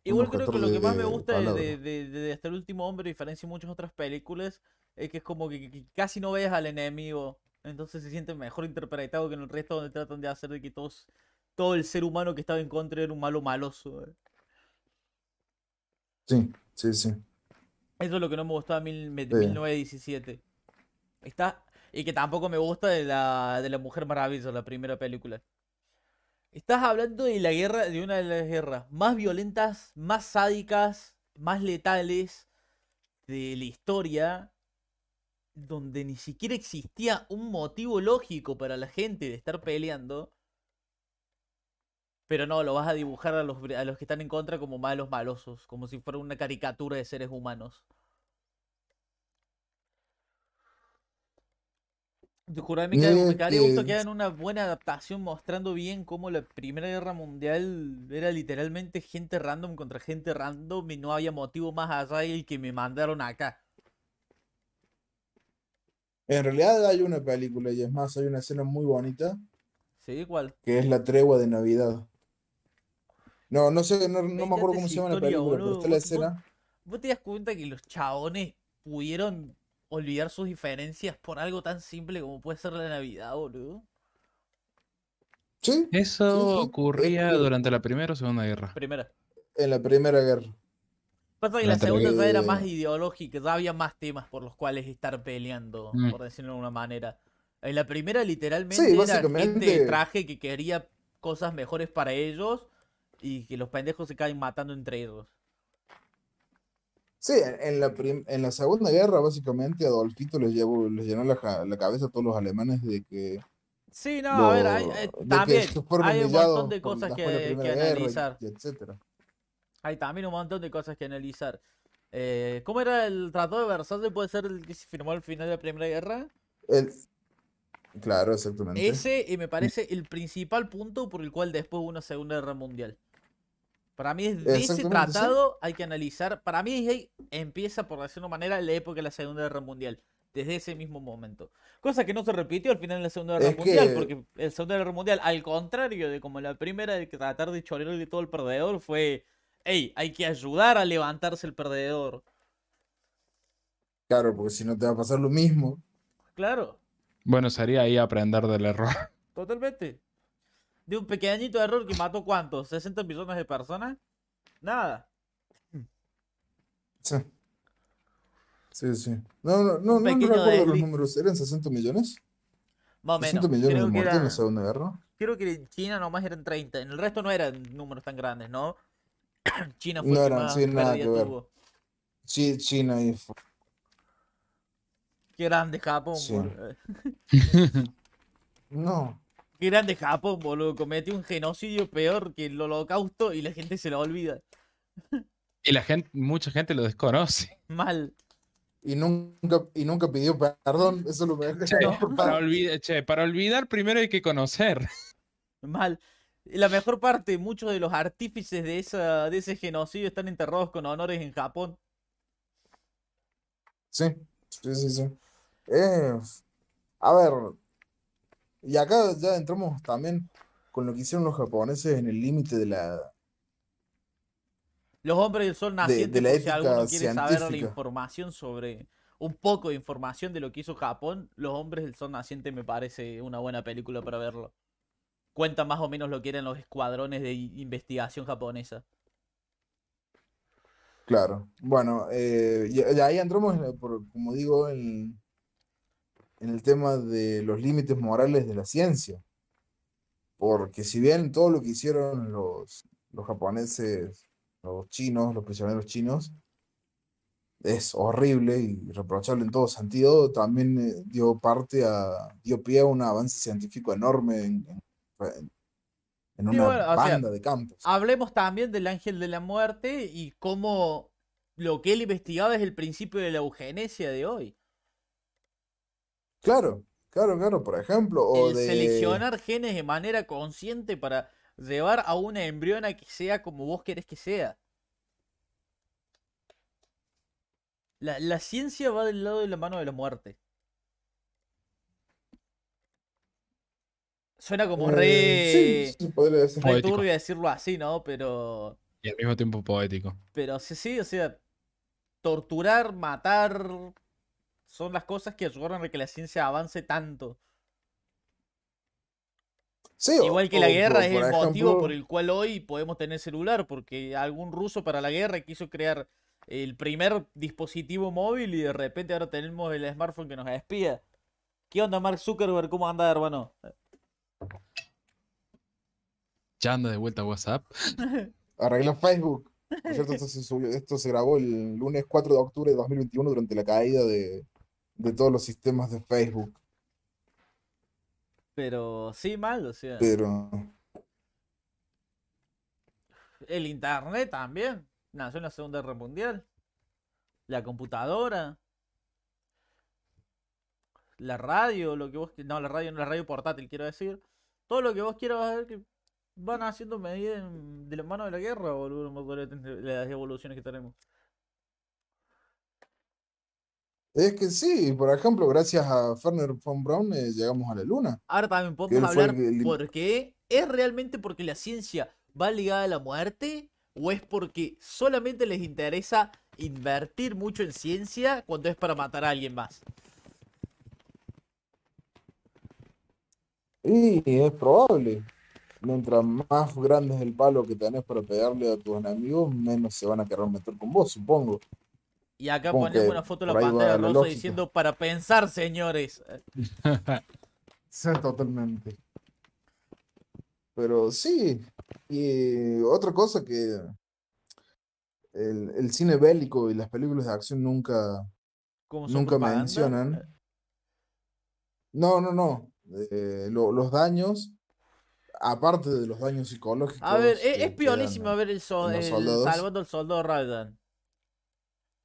Igual unos creo que 14 lo que más me gusta de, palabras. de, de- de Hasta el último hombre, a diferencia de muchas otras películas, es que es como que, que casi no ves al enemigo. Entonces se siente mejor interpretado que en el resto donde tratan de hacer de que todos, todo el ser humano que estaba en contra era un malo maloso. eh. Sí, sí, sí. Eso es lo que no me gustó de mil- me- Sí. 1917. Está, y que tampoco me gusta de la, de la Mujer Maravilla, la primera película. Estás hablando de la guerra, de una de las guerras más violentas, más sádicas, más letales de la historia, donde ni siquiera existía un motivo lógico para la gente de estar peleando. Pero no, lo vas a dibujar a los, a los que están en contra como malos malosos, como si fuera una caricatura de seres humanos. Te juro, me, quedaría gusto que- que hagan una buena adaptación mostrando bien cómo la Primera Guerra Mundial era literalmente gente random contra gente random y no había motivo más allá del que me mandaron acá. En realidad hay una película, y es más, hay una escena muy bonita, ¿Sí? Igual. que es La Tregua de Navidad. No, no sé, no, no me acuerdo cómo se llama la película, pero boludo. está la vos- escena. ¿Vos te das cuenta que los chabones pudieron olvidar sus diferencias por algo tan simple como puede ser la Navidad, boludo? Sí, Eso Sí, sí, ocurría es que- durante la Primera o Segunda Guerra. Primera. en la Primera Guerra. Pasa que la segunda ya era más ideológica, ya había más temas por los cuales estar peleando, Mm. por decirlo de alguna manera. En la primera literalmente Sí, era gente de básicamente- traje que quería cosas mejores para ellos y que los pendejos se caen matando entre ellos. Sí, en, la en la Segunda Guerra, básicamente, Adolfito les, llevó, les llenó la, ja- la cabeza a todos los alemanes de que, Sí, no, a ver, hay, que también hay un montón de cosas que, que y- analizar. y etcétera. Hay también un montón de cosas que analizar. Eh, ¿Cómo era el Tratado de Versalles? ¿Puede ser el que se firmó al final de la Primera Guerra? El- claro, exactamente. Ese me parece el principal punto por el cual después hubo una Segunda Guerra Mundial. Para mí es de ese Exactamente, sí. tratado hay que analizar. Para mí ahí empieza, por decirlo de una manera, la época de la Segunda Guerra Mundial. Desde ese mismo momento. Cosa que no se repitió al final de la Segunda Guerra Es Mundial. que- Porque la Segunda Guerra Mundial, al contrario de como la primera, de tratar de chorearle todo el perdedor, fue. Hey, hay que ayudar a levantarse el perdedor. Claro, porque si no te va a pasar lo mismo. Claro. Bueno, sería ahí aprender del error. Totalmente. De un pequeñito error que mató cuántos, 60 millones de personas. Nada. Sí. Sí, sí. No, no, no, no, recuerdo los números. ¿Eran 60 millones? Más o menos. 60 millones de Creo que, muertos en la Segunda Guerra. creo que en China nomás eran 30. En el resto no eran números tan grandes, ¿no? China fue No el que eran, más sí, nada pérdida que ver. tuvo. Sí, China y... Qué grande Japón, Sí. boludo. No. Qué grande Japón, boludo. Cometió un genocidio peor que el holocausto y la gente se lo olvida. Y la gente, mucha gente lo desconoce. Mal. Y nunca, y nunca pidió perdón. Eso es lo mejor. Che, para, olvidar, che, para olvidar primero hay que conocer. Mal. La mejor parte, muchos de los artífices de, esa, de ese genocidio están enterrados con honores en Japón. Sí, sí, sí, sí. Eh, a ver, y acá ya entramos también con lo que hicieron los japoneses en el límite de la... Los hombres del sol de naciente, la por si ética alguno quiere saber la información sobre un poco de información de lo que hizo Japón, Los hombres del sol naciente me parece una buena película para verlo. Cuenta más o menos lo que eran los escuadrones de investigación japonesa. Claro, bueno, eh, y, y ahí entramos, por- como digo, en, en el tema de los límites morales de la ciencia. Porque si bien todo lo que hicieron los, los japoneses, los chinos, los prisioneros chinos, es horrible y reprochable en todo sentido, también eh, dio parte a, dio pie a un avance científico enorme en, en- en una bueno, o sea, banda de campos. Hablemos también del ángel de la muerte y cómo lo que él investigaba es el principio de la eugenesia de hoy. Claro, claro, claro, por ejemplo, o el de... seleccionar genes de manera consciente para llevar a una embriona que sea como vos querés que sea. La, la ciencia va del lado de la mano de la muerte. Suena como Eh, re, sí, sí, podría decir. re Poético. turbio decirlo así, ¿no? Pero Y al mismo tiempo poético. Pero sí, sí, o sea, torturar, matar, son las cosas que ayudaron a que la ciencia avance tanto. Sí, o- Igual que o la guerra es el motivo por el cual hoy podemos tener celular, porque algún ruso para la guerra quiso crear el primer dispositivo móvil y de repente ahora tenemos el smartphone que nos espía. ¿Qué onda, Mark Zuckerberg? ¿Cómo anda, hermano? Ya anda de vuelta a WhatsApp. Arregló Facebook. Por cierto, esto se subió- esto se grabó el lunes 4 de octubre de 2021 durante la caída de, de todos los sistemas de Facebook. Pero sí, mal, o sea. Pero El internet también. Nació en la Segunda Guerra Mundial. La computadora. La radio, lo que vos... No, la radio no, la radio portátil, quiero decir. Todo lo que vos quieras ver que van haciendo medidas de la mano de la guerra, boludo. Las evoluciones que tenemos. es que sí, por ejemplo, gracias a Werner von Braun eh, llegamos a la luna. Ahora también podemos el hablar lim- por qué. ¿Es realmente porque la ciencia va ligada a la muerte? ¿O es porque solamente les interesa invertir mucho en ciencia cuando es para matar a alguien más? Y es probable. Mientras más grande es el palo que tenés para pegarle a tus enemigos, menos se van a querer meter con vos, supongo. Y acá Supongo ponemos que una foto de la pantalla la rosa lógica. diciendo para pensar, señores. Sí, totalmente. Pero sí, y otra cosa que el, el cine bélico y las películas de acción nunca, ¿Cómo son nunca propaganda? mencionan. No, no, no. Eh, lo- los daños, aparte de los daños psicológicos. A ver, es, es pionísimo ver el, so- el salvando al soldado Ryan.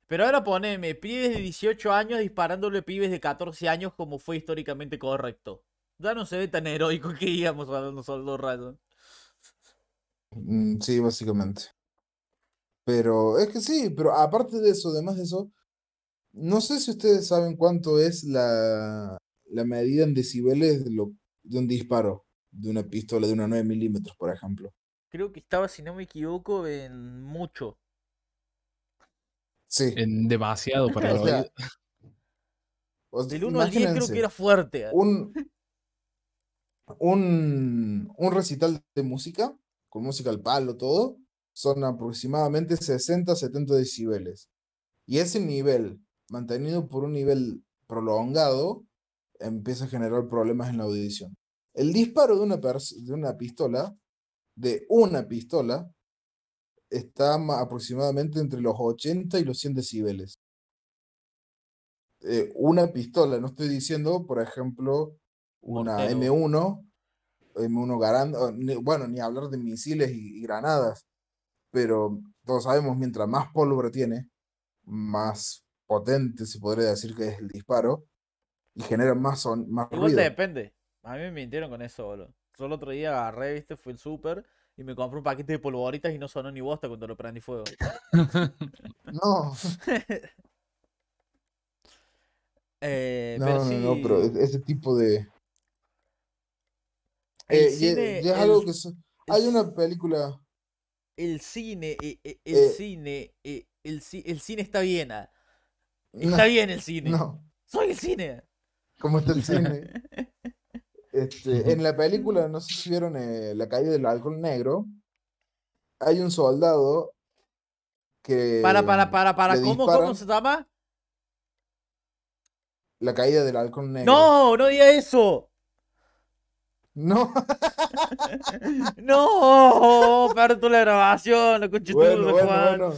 Pero ahora poneme, pibes de 18 años disparándole pibes de 14 años como fue históricamente correcto. Ya no se ve tan heroico que íbamos salvando al soldado Ryan. Mm, Sí, básicamente. Pero es que sí, pero aparte de eso, además de eso, no sé si ustedes saben cuánto es la, la medida en decibeles de, lo, de un disparo de una pistola de una 9 milímetros, por ejemplo. Creo que estaba, si no me equivoco, en mucho. Sí. En demasiado para O sea, oído. o sea, Del 1 al 10 creo que imagínense, era fuerte. un, un, un recital de música, con música al palo, todo, son aproximadamente 60, 70 decibeles. Y ese nivel, mantenido por un nivel prolongado, empieza a generar problemas en la audición. El disparo de una, de una pistola, de una pistola, está ma- aproximadamente entre los 80 y los 100 decibeles. Eh, una pistola, no estoy diciendo, por ejemplo, una Mortero. M1, M1 Garand, bueno, ni hablar de misiles y, y granadas, pero todos sabemos, mientras más pólvora tiene, más potente se podría decir que es el disparo, y genera más, son, más Igual ruido. te depende. A mí me mintieron con eso, boludo. Yo el otro día agarré, viste, fui al súper y me compré un paquete de polvoritas y no sonó ni bosta cuando lo prendí fuego. No, Eh, no, pero no, sí, no, pero ese tipo de... el Eh, y- cine, y es algo el- que... so- Hay el- una película... el cine, eh, eh, el Eh, cine, el, el cine está bien. ah. No, Está bien el cine. no, Soy el cine. ¿Cómo está el cine? Este, en la película, no sé si vieron eh, La caída del alcohol negro, hay un soldado que Para, para, para, para. ¿Cómo, cómo se llama? La caída del halcón negro. No, no diga eso. No, No, perdón la grabación, tu bueno, bueno, Juan. bueno.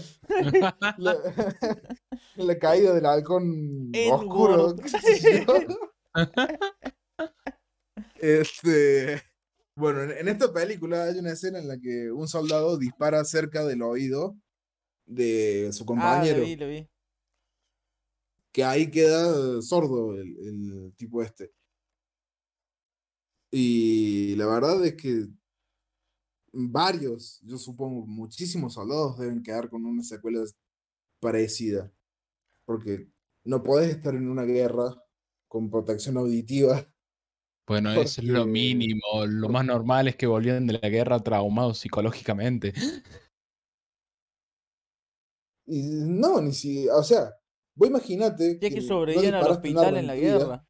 La, la caída del halcón oscuro. Este, bueno, en, en esta película hay una escena en la que un soldado dispara cerca del oído de su Ah, compañero. lo vi, lo vi. que ahí queda sordo el, el tipo este. Y la verdad es que varios, yo supongo, muchísimos soldados deben quedar con una secuela parecida. Porque no podés estar en una guerra con protección auditiva. Bueno, eso es lo mínimo. Lo más normal es que volvían de la guerra traumados psicológicamente. Y no, ni si, o sea, vos imaginate Ya que no sobrevivían al hospital en la guerra.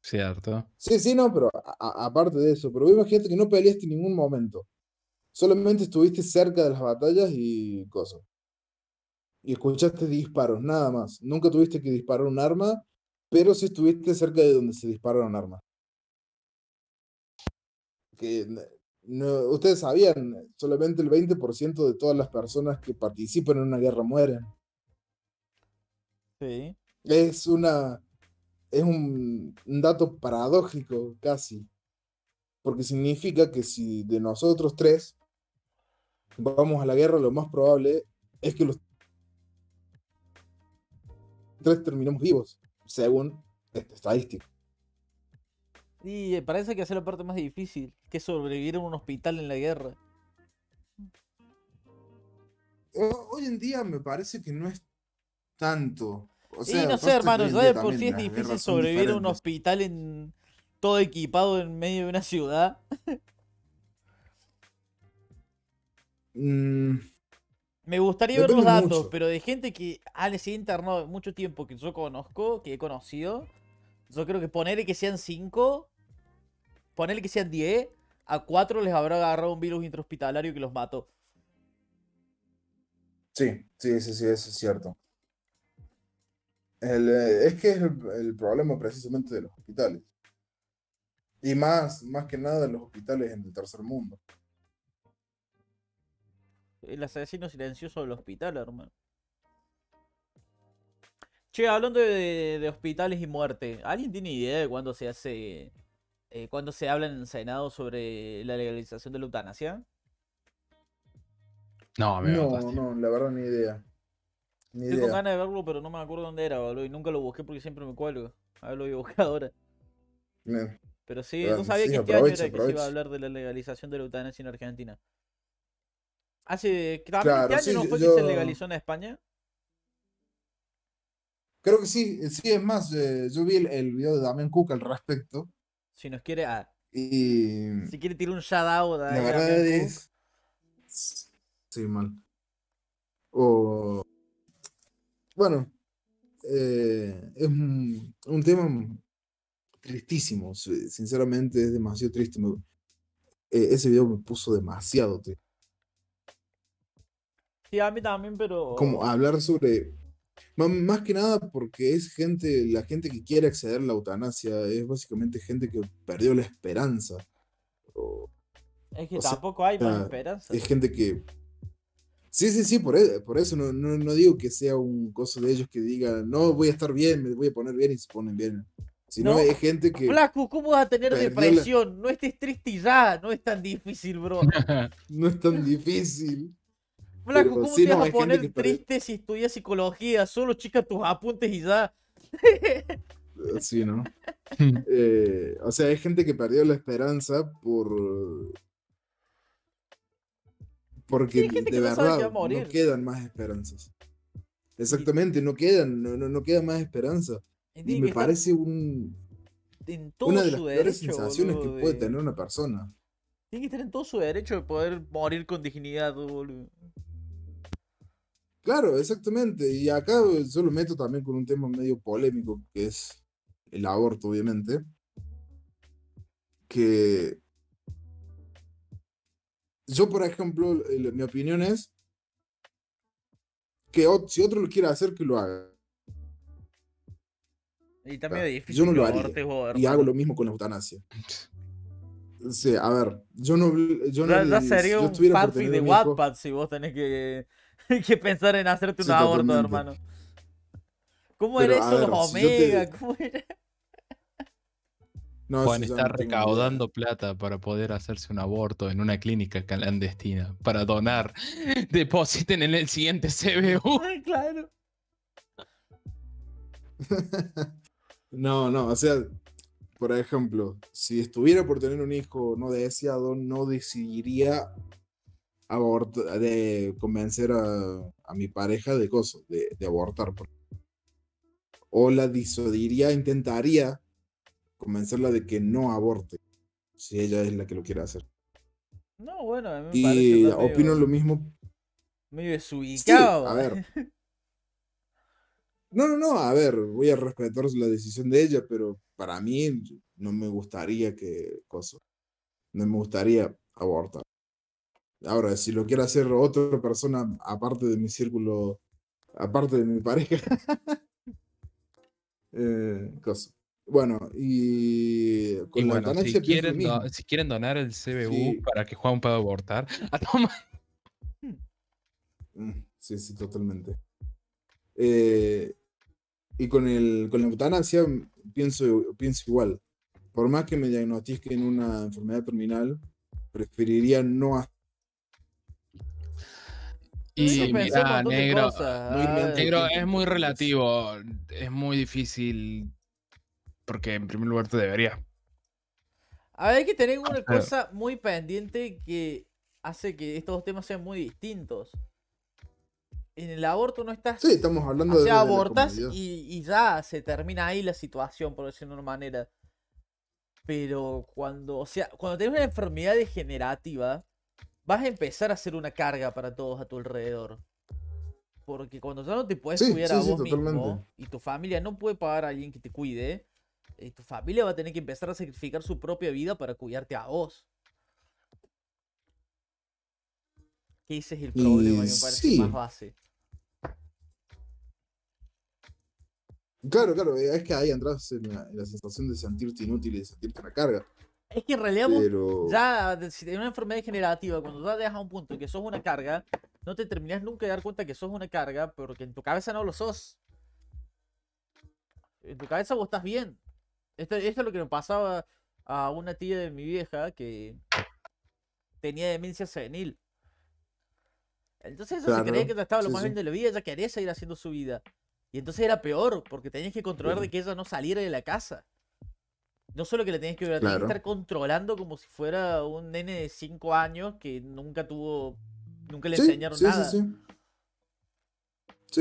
Cierto. Sí, sí, no, pero a- a- aparte de eso, pero vos imagínate que no peleaste en ningún momento. Solamente estuviste cerca de las batallas y cosas. Y escuchaste disparos, nada más. Nunca tuviste que disparar un arma, pero sí estuviste cerca de donde se dispararon armas. Que no, ustedes sabían, solamente el 20% de todas las personas que participan en una guerra mueren. Sí. Es una. Es un, un dato paradójico, casi. Porque significa que si de nosotros tres vamos a la guerra, lo más probable es que los tres terminemos vivos, según esta estadística. Y eh, parece que hacer la parte más difícil, que sobrevivir en un hospital en la guerra. Ho- Hoy en día me parece que no es tanto. O y no sé, hermano, de por sí es difícil sobrevivir en un hospital en todo equipado en medio de una ciudad. Mm, Me gustaría ver los datos, mucho. pero de gente que ha sido internado mucho tiempo que yo conozco, que he conocido, yo creo que ponerle que sean 5, ponerle que sean 10, a 4 les habrá agarrado un virus intrahospitalario que los mató. Sí, sí, sí, sí, eso es cierto. El, eh, es que es el, el problema precisamente de los hospitales. Y más, más que nada de los hospitales en el tercer mundo. El asesino silencioso del hospital, hermano. Che, hablando de, de hospitales y muerte, ¿alguien tiene idea de cuándo se hace, eh, cuándo se habla en el Senado sobre la legalización de la eutanasia? No, me No, mataste. no, la verdad ni idea. Ni Estoy con idea. ganas de verlo, pero no me acuerdo dónde era, boludo. Y nunca lo busqué porque siempre me cuelgo. A ver, lo voy a buscar ahora. Pero sí, no sabía sí, que este año era que se iba a hablar de la legalización de la eutanasia en Argentina. Hace. ¿También Claro, este año sí, no fue que se legalizó en España? Creo que sí, sí, es más, eh, yo vi el, el video de Damián Cook al respecto Si nos quiere. ah, y si quiere tirar un shout out a la verdad Damián Cook. es... Sí, mal. O... Bueno, eh, es un, un tema tristísimo, si- sinceramente es demasiado triste. me- eh, ese video me puso demasiado triste. Sí, a mí también, pero. Como hablar sobre... Más que nada porque es gente, la gente que quiere acceder a la eutanasia, es básicamente gente que perdió la esperanza. O- Es que o sea, tampoco hay más esperanza. es gente que. Sí, sí, sí, por, e- por eso no, no, no digo que sea un coso de ellos que digan, no, voy a estar bien, me voy a poner bien y se ponen bien. Sino No. es gente que Flaco, ¿cómo vas a tener la- depresión? No estés triste y ya, no es tan difícil, bro. no es tan difícil. Flaco, ¿cómo sí, te vas a poner triste si estudias psicología? Solo chica tus apuntes y ya. eh, Sí, ¿no? Eh, o sea, hay gente que perdió la esperanza por. Porque de no verdad no quedan más esperanzas. Exactamente, no quedan, no, no, no queda más esperanza. Y me parece un, en todo una de las peores derecho, sensaciones boludo, que puede de- tener una persona. Tiene que estar en todo su derecho de poder morir con dignidad, boludo. Claro, exactamente. Y acá yo lo meto también con un tema medio polémico, que es el aborto, obviamente. Que yo, por ejemplo, mi opinión es que si otro lo quiere hacer, que lo haga. Y también es difícil yo no lo haría. abortes Y hago lo mismo con la eutanasia. Sí, a ver, yo no, yo no si sería yo un fanfic de Wattpad si vos tenés que, que pensar en hacerte un Sí, aborto, totalmente. hermano. ¿Cómo Pero, era a eso ver, los si yo te- Omega? ¿Cómo era? No, Juan está recaudando plata para poder hacerse un aborto en una clínica clandestina para donar. Depositen en el siguiente CBU. Ay, claro. No, no, o sea, por ejemplo, si estuviera por tener un hijo no deseado, no decidiría abortar, de convencer a, a mi pareja de cosas, de, de abortar. O la disuadiría, intentaría convencerla de que no aborte, si ella es la que lo quiere hacer. No, bueno, a mí me Y parece opino medio, lo mismo. medio Sí, desubicado. a ver, No, no, no, a ver, voy a respetar la decisión de ella, pero para mí no me gustaría que, cosa, no me gustaría abortar. Ahora, si lo quiere hacer otra persona aparte de mi círculo, aparte de mi pareja, eh, cosa. Bueno, y con Y la bueno, si quieren, si donar el CBU Sí. para que Juan pueda abortar, a toma. Mm, Sí, sí, totalmente. Eh, y con el, con la eutanasia pienso, pienso igual. Por más que me diagnostiquen una enfermedad terminal, preferiría no Y mira, negro, ah, negro, es muy relativo. Es muy difícil. Porque en primer lugar te debería. A ver, hay que tener una cosa muy pendiente que hace que estos dos temas sean muy distintos. En el aborto no estás. Sí, estamos hablando o de, sea, de la abortas y, y ya se termina ahí la situación, por decirlo de una manera. Pero cuando, o sea, cuando tienes una enfermedad degenerativa, vas a empezar a ser una carga para todos a tu alrededor. Porque cuando ya no te puedes Sí, cuidar sí, a sí, vos mismo totalmente. y tu familia no puede pagar a alguien que te cuide, eh, tu familia va a tener que empezar a sacrificar su propia vida para cuidarte a vos. Que ese es el problema que me parece más base. Claro, claro, es que ahí entras en la, en la sensación de sentirte inútil y de sentirte una carga. Es que en realidad Pero ya, si tenés una enfermedad degenerativa, cuando ya llegas a un punto en que sos una carga, no te terminás nunca de dar cuenta que sos una carga, porque en tu cabeza no lo sos. En tu cabeza vos estás bien. Esto, esto es lo que me pasaba a una tía de mi vieja que tenía demencia senil. Entonces ella se creía Claro, que estaba lo sí, más sí. bien de la vida, ella quería seguir haciendo su vida. Y entonces era peor, porque tenías que controlar de Claro. que ella no saliera de la casa. No solo que la tenías que ver, tenías que Claro. estar controlando como si fuera un nene de 5 años que nunca tuvo, nunca le sí, enseñaron sí, nada. sí, sí.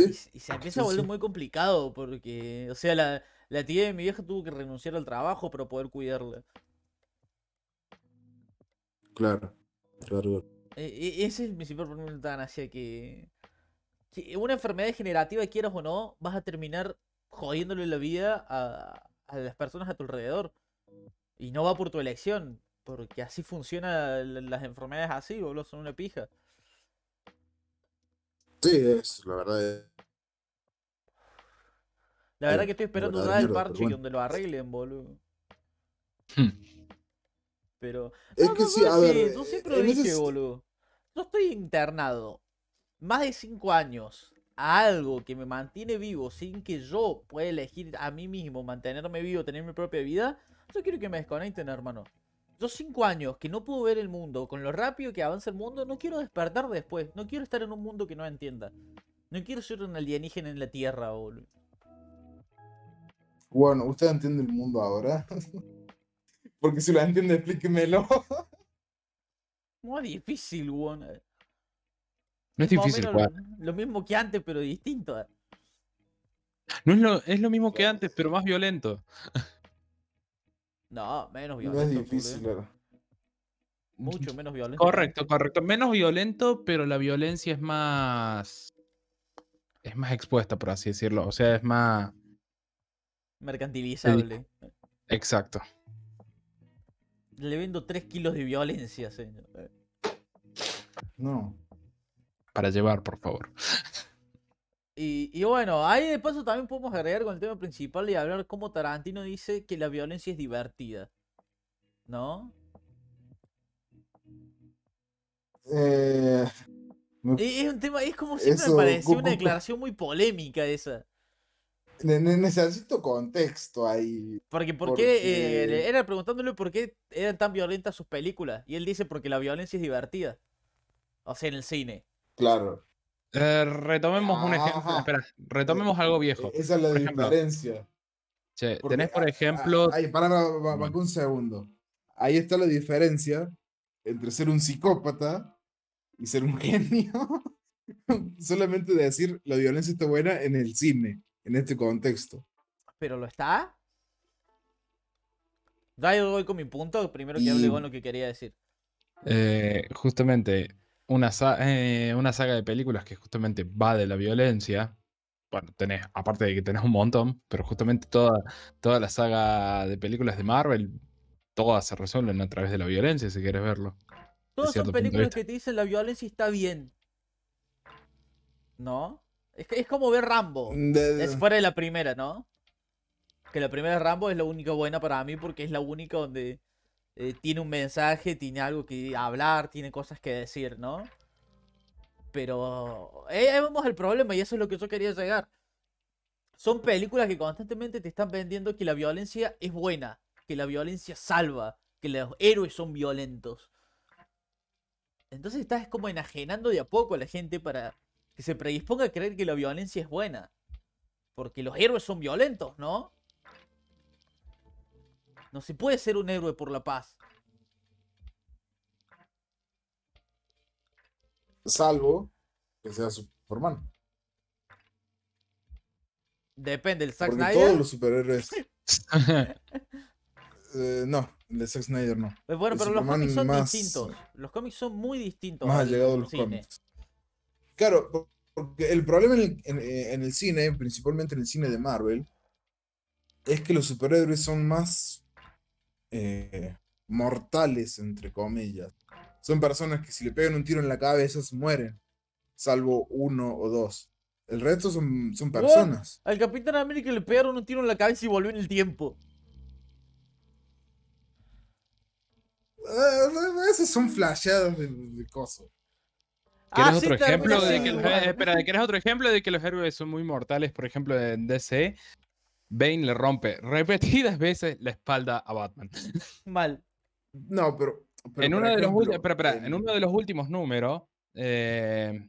Y, Sí, s- y se empieza a volver muy complicado porque, o sea, la, la tía de mi vieja tuvo que renunciar al trabajo para poder cuidarla. claro, claro. E- e- ese es el principal problema de la eutanasia, que, que una enfermedad degenerativa, quieras o no, vas a terminar jodiéndole la vida a, a las personas a tu alrededor. Y no va por tu elección, porque así funcionan las enfermedades así, boludo, son una pija. Sí, es, la verdad. es- La verdad que estoy esperando verdad ya de el mierda, pero parche bueno. donde lo arreglen, boludo. Hmm. Pero. Es No, que no, sí, a ver, yo eh, siempre lo ese dije, s- boludo. Yo estoy internado más de 5 años a algo que me mantiene vivo sin que yo pueda elegir a mí mismo mantenerme vivo, tener mi propia vida. Yo quiero que me desconecten, hermano. Yo 5 años que no puedo ver el mundo, con lo rápido que avanza el mundo, no quiero despertar después. No quiero estar en un mundo que no entienda. No quiero ser un alienígena en la Tierra, boludo. Bueno, ¿usted entiende el mundo ahora? Porque si lo entiende, explíquemelo. Muy difícil, weón. No es difícil, lo, lo mismo que antes, pero distinto. eh. No es lo, es lo mismo que antes, pero más violento. No, menos No es violento. difícil, claro. Mucho menos violento. Correcto, correcto. Menos violento, pero la violencia es más. Es más expuesta, por así decirlo. O sea, es más. Mercantilizable. Exacto. Le vendo 3 kilos de violencia, señor. Eh, No. Para llevar, por favor. Y, y bueno, ahí de paso también podemos agregar con el tema principal y hablar cómo Tarantino dice que la violencia es divertida. ¿No? Eh, Es un tema, es como siempre me pareció una declaración muy polémica esa. ne- ne- necesito contexto ahí. Porque, ¿por Porque- qué? eh, le- era preguntándole por qué eran tan violentas sus películas. Y él dice porque la violencia es divertida. O sea, en el cine. Claro. Eh, retomemos un ejemplo. Ajá. Espera, retomemos algo viejo. Esa es la Por ejemplo, diferencia. Che, Porque, tenés, por ejemplo. Ahí, para, para, para, para Bueno. un segundo. Ahí está la diferencia entre ser un psicópata y ser un genio. Solamente decir la violencia está buena en el cine, en este contexto. Pero lo está. Ya yo voy con mi punto, primero que hable con lo que quería decir. eh, justamente una, sa- eh, una saga de películas que justamente va de la violencia, bueno, tenés, aparte de que tenés un montón, pero justamente toda, toda la saga de películas de Marvel, todas se resuelven a través de la violencia, si quieres verlo. Todas son películas que te dicen la violencia está bien. ¿No? Es, que- es como ver Rambo. De- Es fuera de la primera, ¿no? Que la primera de Rambo es la única buena para mí porque es la única donde eh, tiene un mensaje, tiene algo que hablar, tiene cosas que decir, ¿no? Pero eh, ahí vemos el problema y eso es lo que yo quería llegar. Son películas que constantemente te están vendiendo que la violencia es buena, que la violencia salva, que los héroes son violentos. Entonces estás como enajenando de a poco a la gente para que se predisponga a creer que la violencia es buena. Porque los héroes son violentos, ¿no? No se puede ser un héroe por la paz. Salvo que sea Superman. Depende, el Zack Porque Snyder. todos los superhéroes. eh, no, el de Zack Snyder no. Eh, Bueno, el pero los cómics son más- distintos. Los cómics son muy distintos. Más al allegado de los cine. cómics. Claro, por- porque el problema en el, en- eh, en el cine, principalmente en el cine de Marvel, es que los superhéroes son más eh, mortales, entre comillas. Son personas que si le pegan un tiro en la cabeza se mueren, salvo uno o dos. El resto son, son personas. Al Capitán América le pegaron un tiro en la cabeza y volvió en el tiempo. Eh, esos son flasheadas de, de cosas. ¿Quieres Ah, sí, otro termina ejemplo de que eh, espera, ¿quieres otro ejemplo de que los héroes son muy mortales? Por ejemplo, en DC, Bane le rompe repetidas veces la espalda a Batman. Mal. No, pero. pero en, uno de los ejemplo, ulti- espera, espera, en en- uno de los últimos números, eh,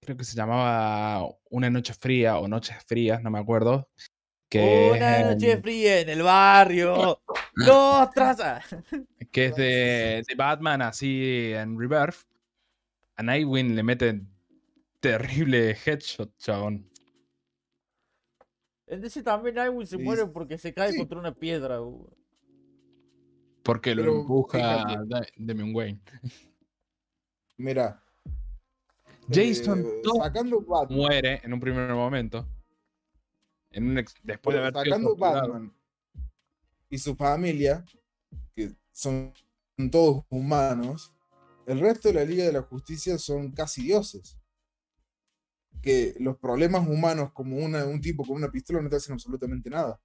creo que se llamaba Una noche fría o Noches frías, no me acuerdo. Que, Una es, noche fría en el barrio. Dos trazas. que es de, de Batman así en Rebirth. A Nightwing le mete terrible headshot, chabón. En ese también Nightwing se Sí, muere porque se cae sí. contra una piedra. Porque lo Pero, empuja Damian Wayne. Mira. Jason eh, sacando Batman. muere en un primer momento. En un ex- después de haber sacando. Batman y su familia, que son todos humanos, el resto de la Liga de la Justicia son casi dioses. Que los problemas humanos, como una- un tipo con una pistola, no te hacen absolutamente nada.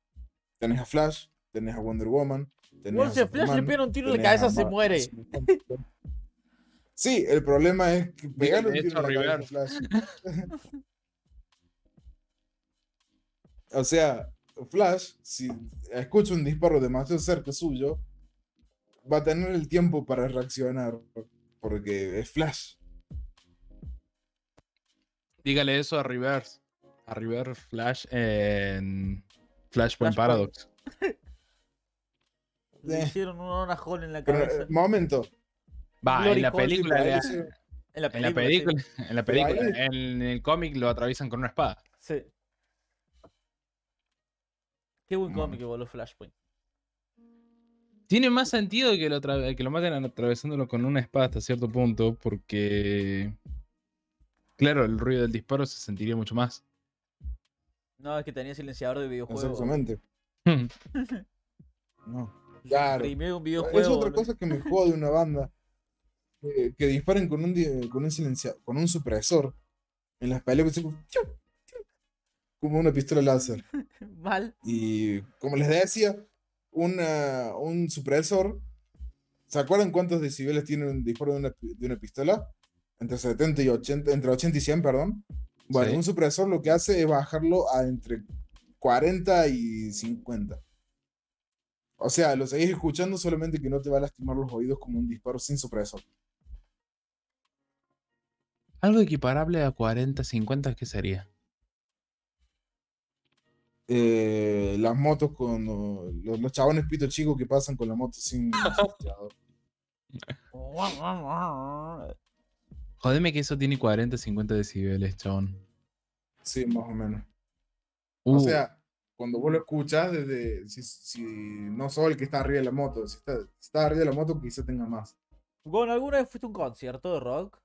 Tenés a Flash, tenés a Wonder Woman. Tenés Bueno, a si a Flash le pegan un tiro en la cabeza, se muere. Sí, el problema es que pegarle un tiro en la cabeza a Flash. o sea, Flash, si escucha un disparo demasiado cerca suyo, va a tener el tiempo para reaccionar. Porque es Flash. Dígale eso a Reverse. A Reverse Flash en Flashpoint. Paradox. Le hicieron una hole en la cabeza. eh, momento. Va, en la película, En la en la película. sí. en la película, ahí- en el cómic lo atraviesan con una espada. Sí. Qué buen cómic que voló Flashpoint. Tiene más sentido que lo, que lo maten atravesándolo con una espada hasta cierto punto, porque. Claro, el ruido del disparo se sentiría mucho más. No, es que tenía silenciador de videojuego. Exactamente. No. Se Claro. Es otra boludo. cosa que me jode de una banda. Que, que disparen con un, con un silencia- con un supresor. En las así como, una pistola láser. Mal. Y como les decía, una- un supresor. ¿Se acuerdan cuántos decibeles tiene un disparo de una, pi- de una pistola? Entre 70 y 80, entre 80 y 100, perdón. Bueno, Sí. un supresor lo que hace es bajarlo a entre 40 y 50. O sea, lo seguís escuchando solamente que no te va a lastimar los oídos como un disparo sin supresor. Algo equiparable a 40, 50, ¿qué sería? Eh, las motos con los, los chabones pito chicos que pasan con la moto sin. Jodeme que eso tiene 40, 50 decibeles, chabón. Sí, más o menos. Uh, O sea, cuando vos lo escuchas, desde si, si no sos el que está arriba de la moto, si está, si está arriba de la moto, quizá tenga más. Gon, ¿alguna vez fuiste a un concierto de rock?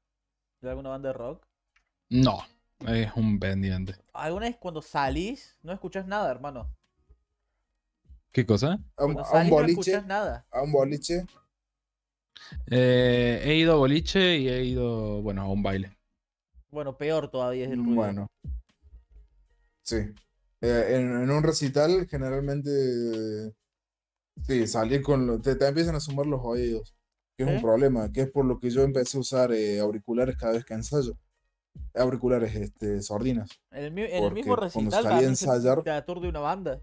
¿De alguna banda de rock? no. Es un pendiente. ¿Alguna vez cuando salís no escuchás nada, hermano? ¿Qué cosa? A un, a un salís no boliche, escuchás nada. a un boliche. Eh, he ido a boliche y he ido, bueno, a un baile. Bueno, peor todavía es el ruido. Bueno. Sí. Eh, en, en un recital, generalmente. Sí, salir con. lo- te, te empiezan a sumar los oídos. Que es un problema. Que es por lo que yo empecé a usar eh, auriculares cada vez que ensayo. Auriculares, este, sordinas. En el, mi- en el mismo Porque cuando recital salí a también se ensayar- te aturde una banda.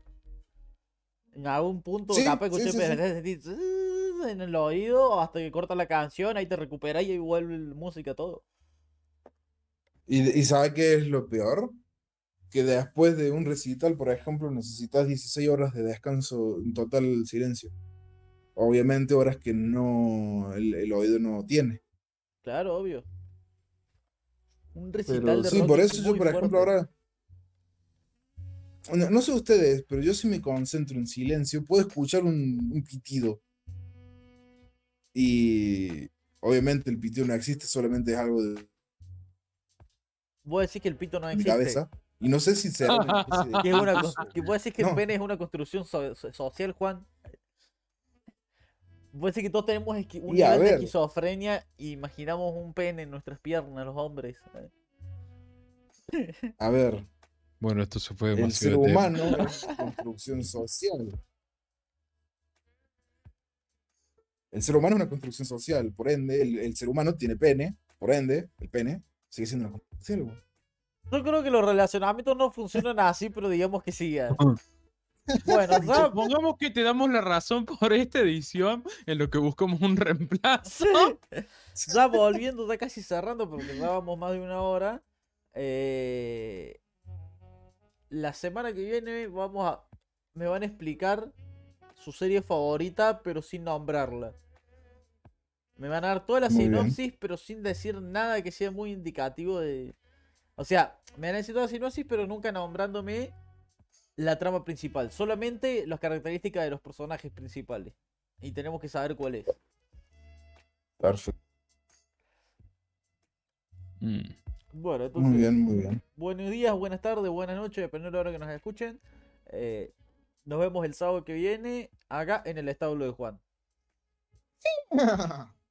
En algún punto Sí, capaz que sí, sí, en el oído hasta que corta la canción, ahí te recuperas y ahí vuelve la música todo. ¿Y, y sabe qué es lo peor? Que después de un recital, por ejemplo, necesitas 16 horas de descanso en total silencio. Obviamente horas que no el, el oído no tiene. Claro, obvio. Un recital Pero de sí, rock por es eso yo, por ejemplo, ahora. No, no sé ustedes, pero yo si me concentro en silencio, puedo escuchar un, un pitido. Y obviamente el pitido no existe, solamente es algo de Vos decís que el pito no mi existe. cabeza. Y no sé si será una de es una cos- que el pene es una construcción so- so- social, Juan. Vos decís que todos tenemos un a nivel de esquizofrenia y imaginamos un pene en nuestras piernas, los hombres. A ver, Bueno, esto se fue el ser demasiado. de tema. humano es una construcción social. El ser humano es una construcción social, por ende, el, el ser humano tiene pene, por ende, el pene sigue siendo una construcción social. güey. Yo creo que los relacionamientos no funcionan así, pero digamos que sigan. Bueno, ya, Supongamos que te damos la razón por esta edición en lo que buscamos un reemplazo. ya volviendo, ya casi cerrando, porque ya vamos más de una hora. eh, la semana que viene vamos a. Me van a explicar su serie favorita, pero sin nombrarla. Me van a dar toda la Muy bien. sinopsis, pero sin decir nada que sea muy indicativo de. O sea, me van a decir toda la sinopsis, pero nunca nombrándome la trama principal. Solamente las características de los personajes principales. Y tenemos que saber cuál es. Perfecto. Mm. Bueno, entonces. Muy bien, muy bien. Buenos días, buenas tardes, buenas noches, dependiendo de la hora que nos escuchen. Eh, nos vemos el sábado que viene acá en el establo de Juan.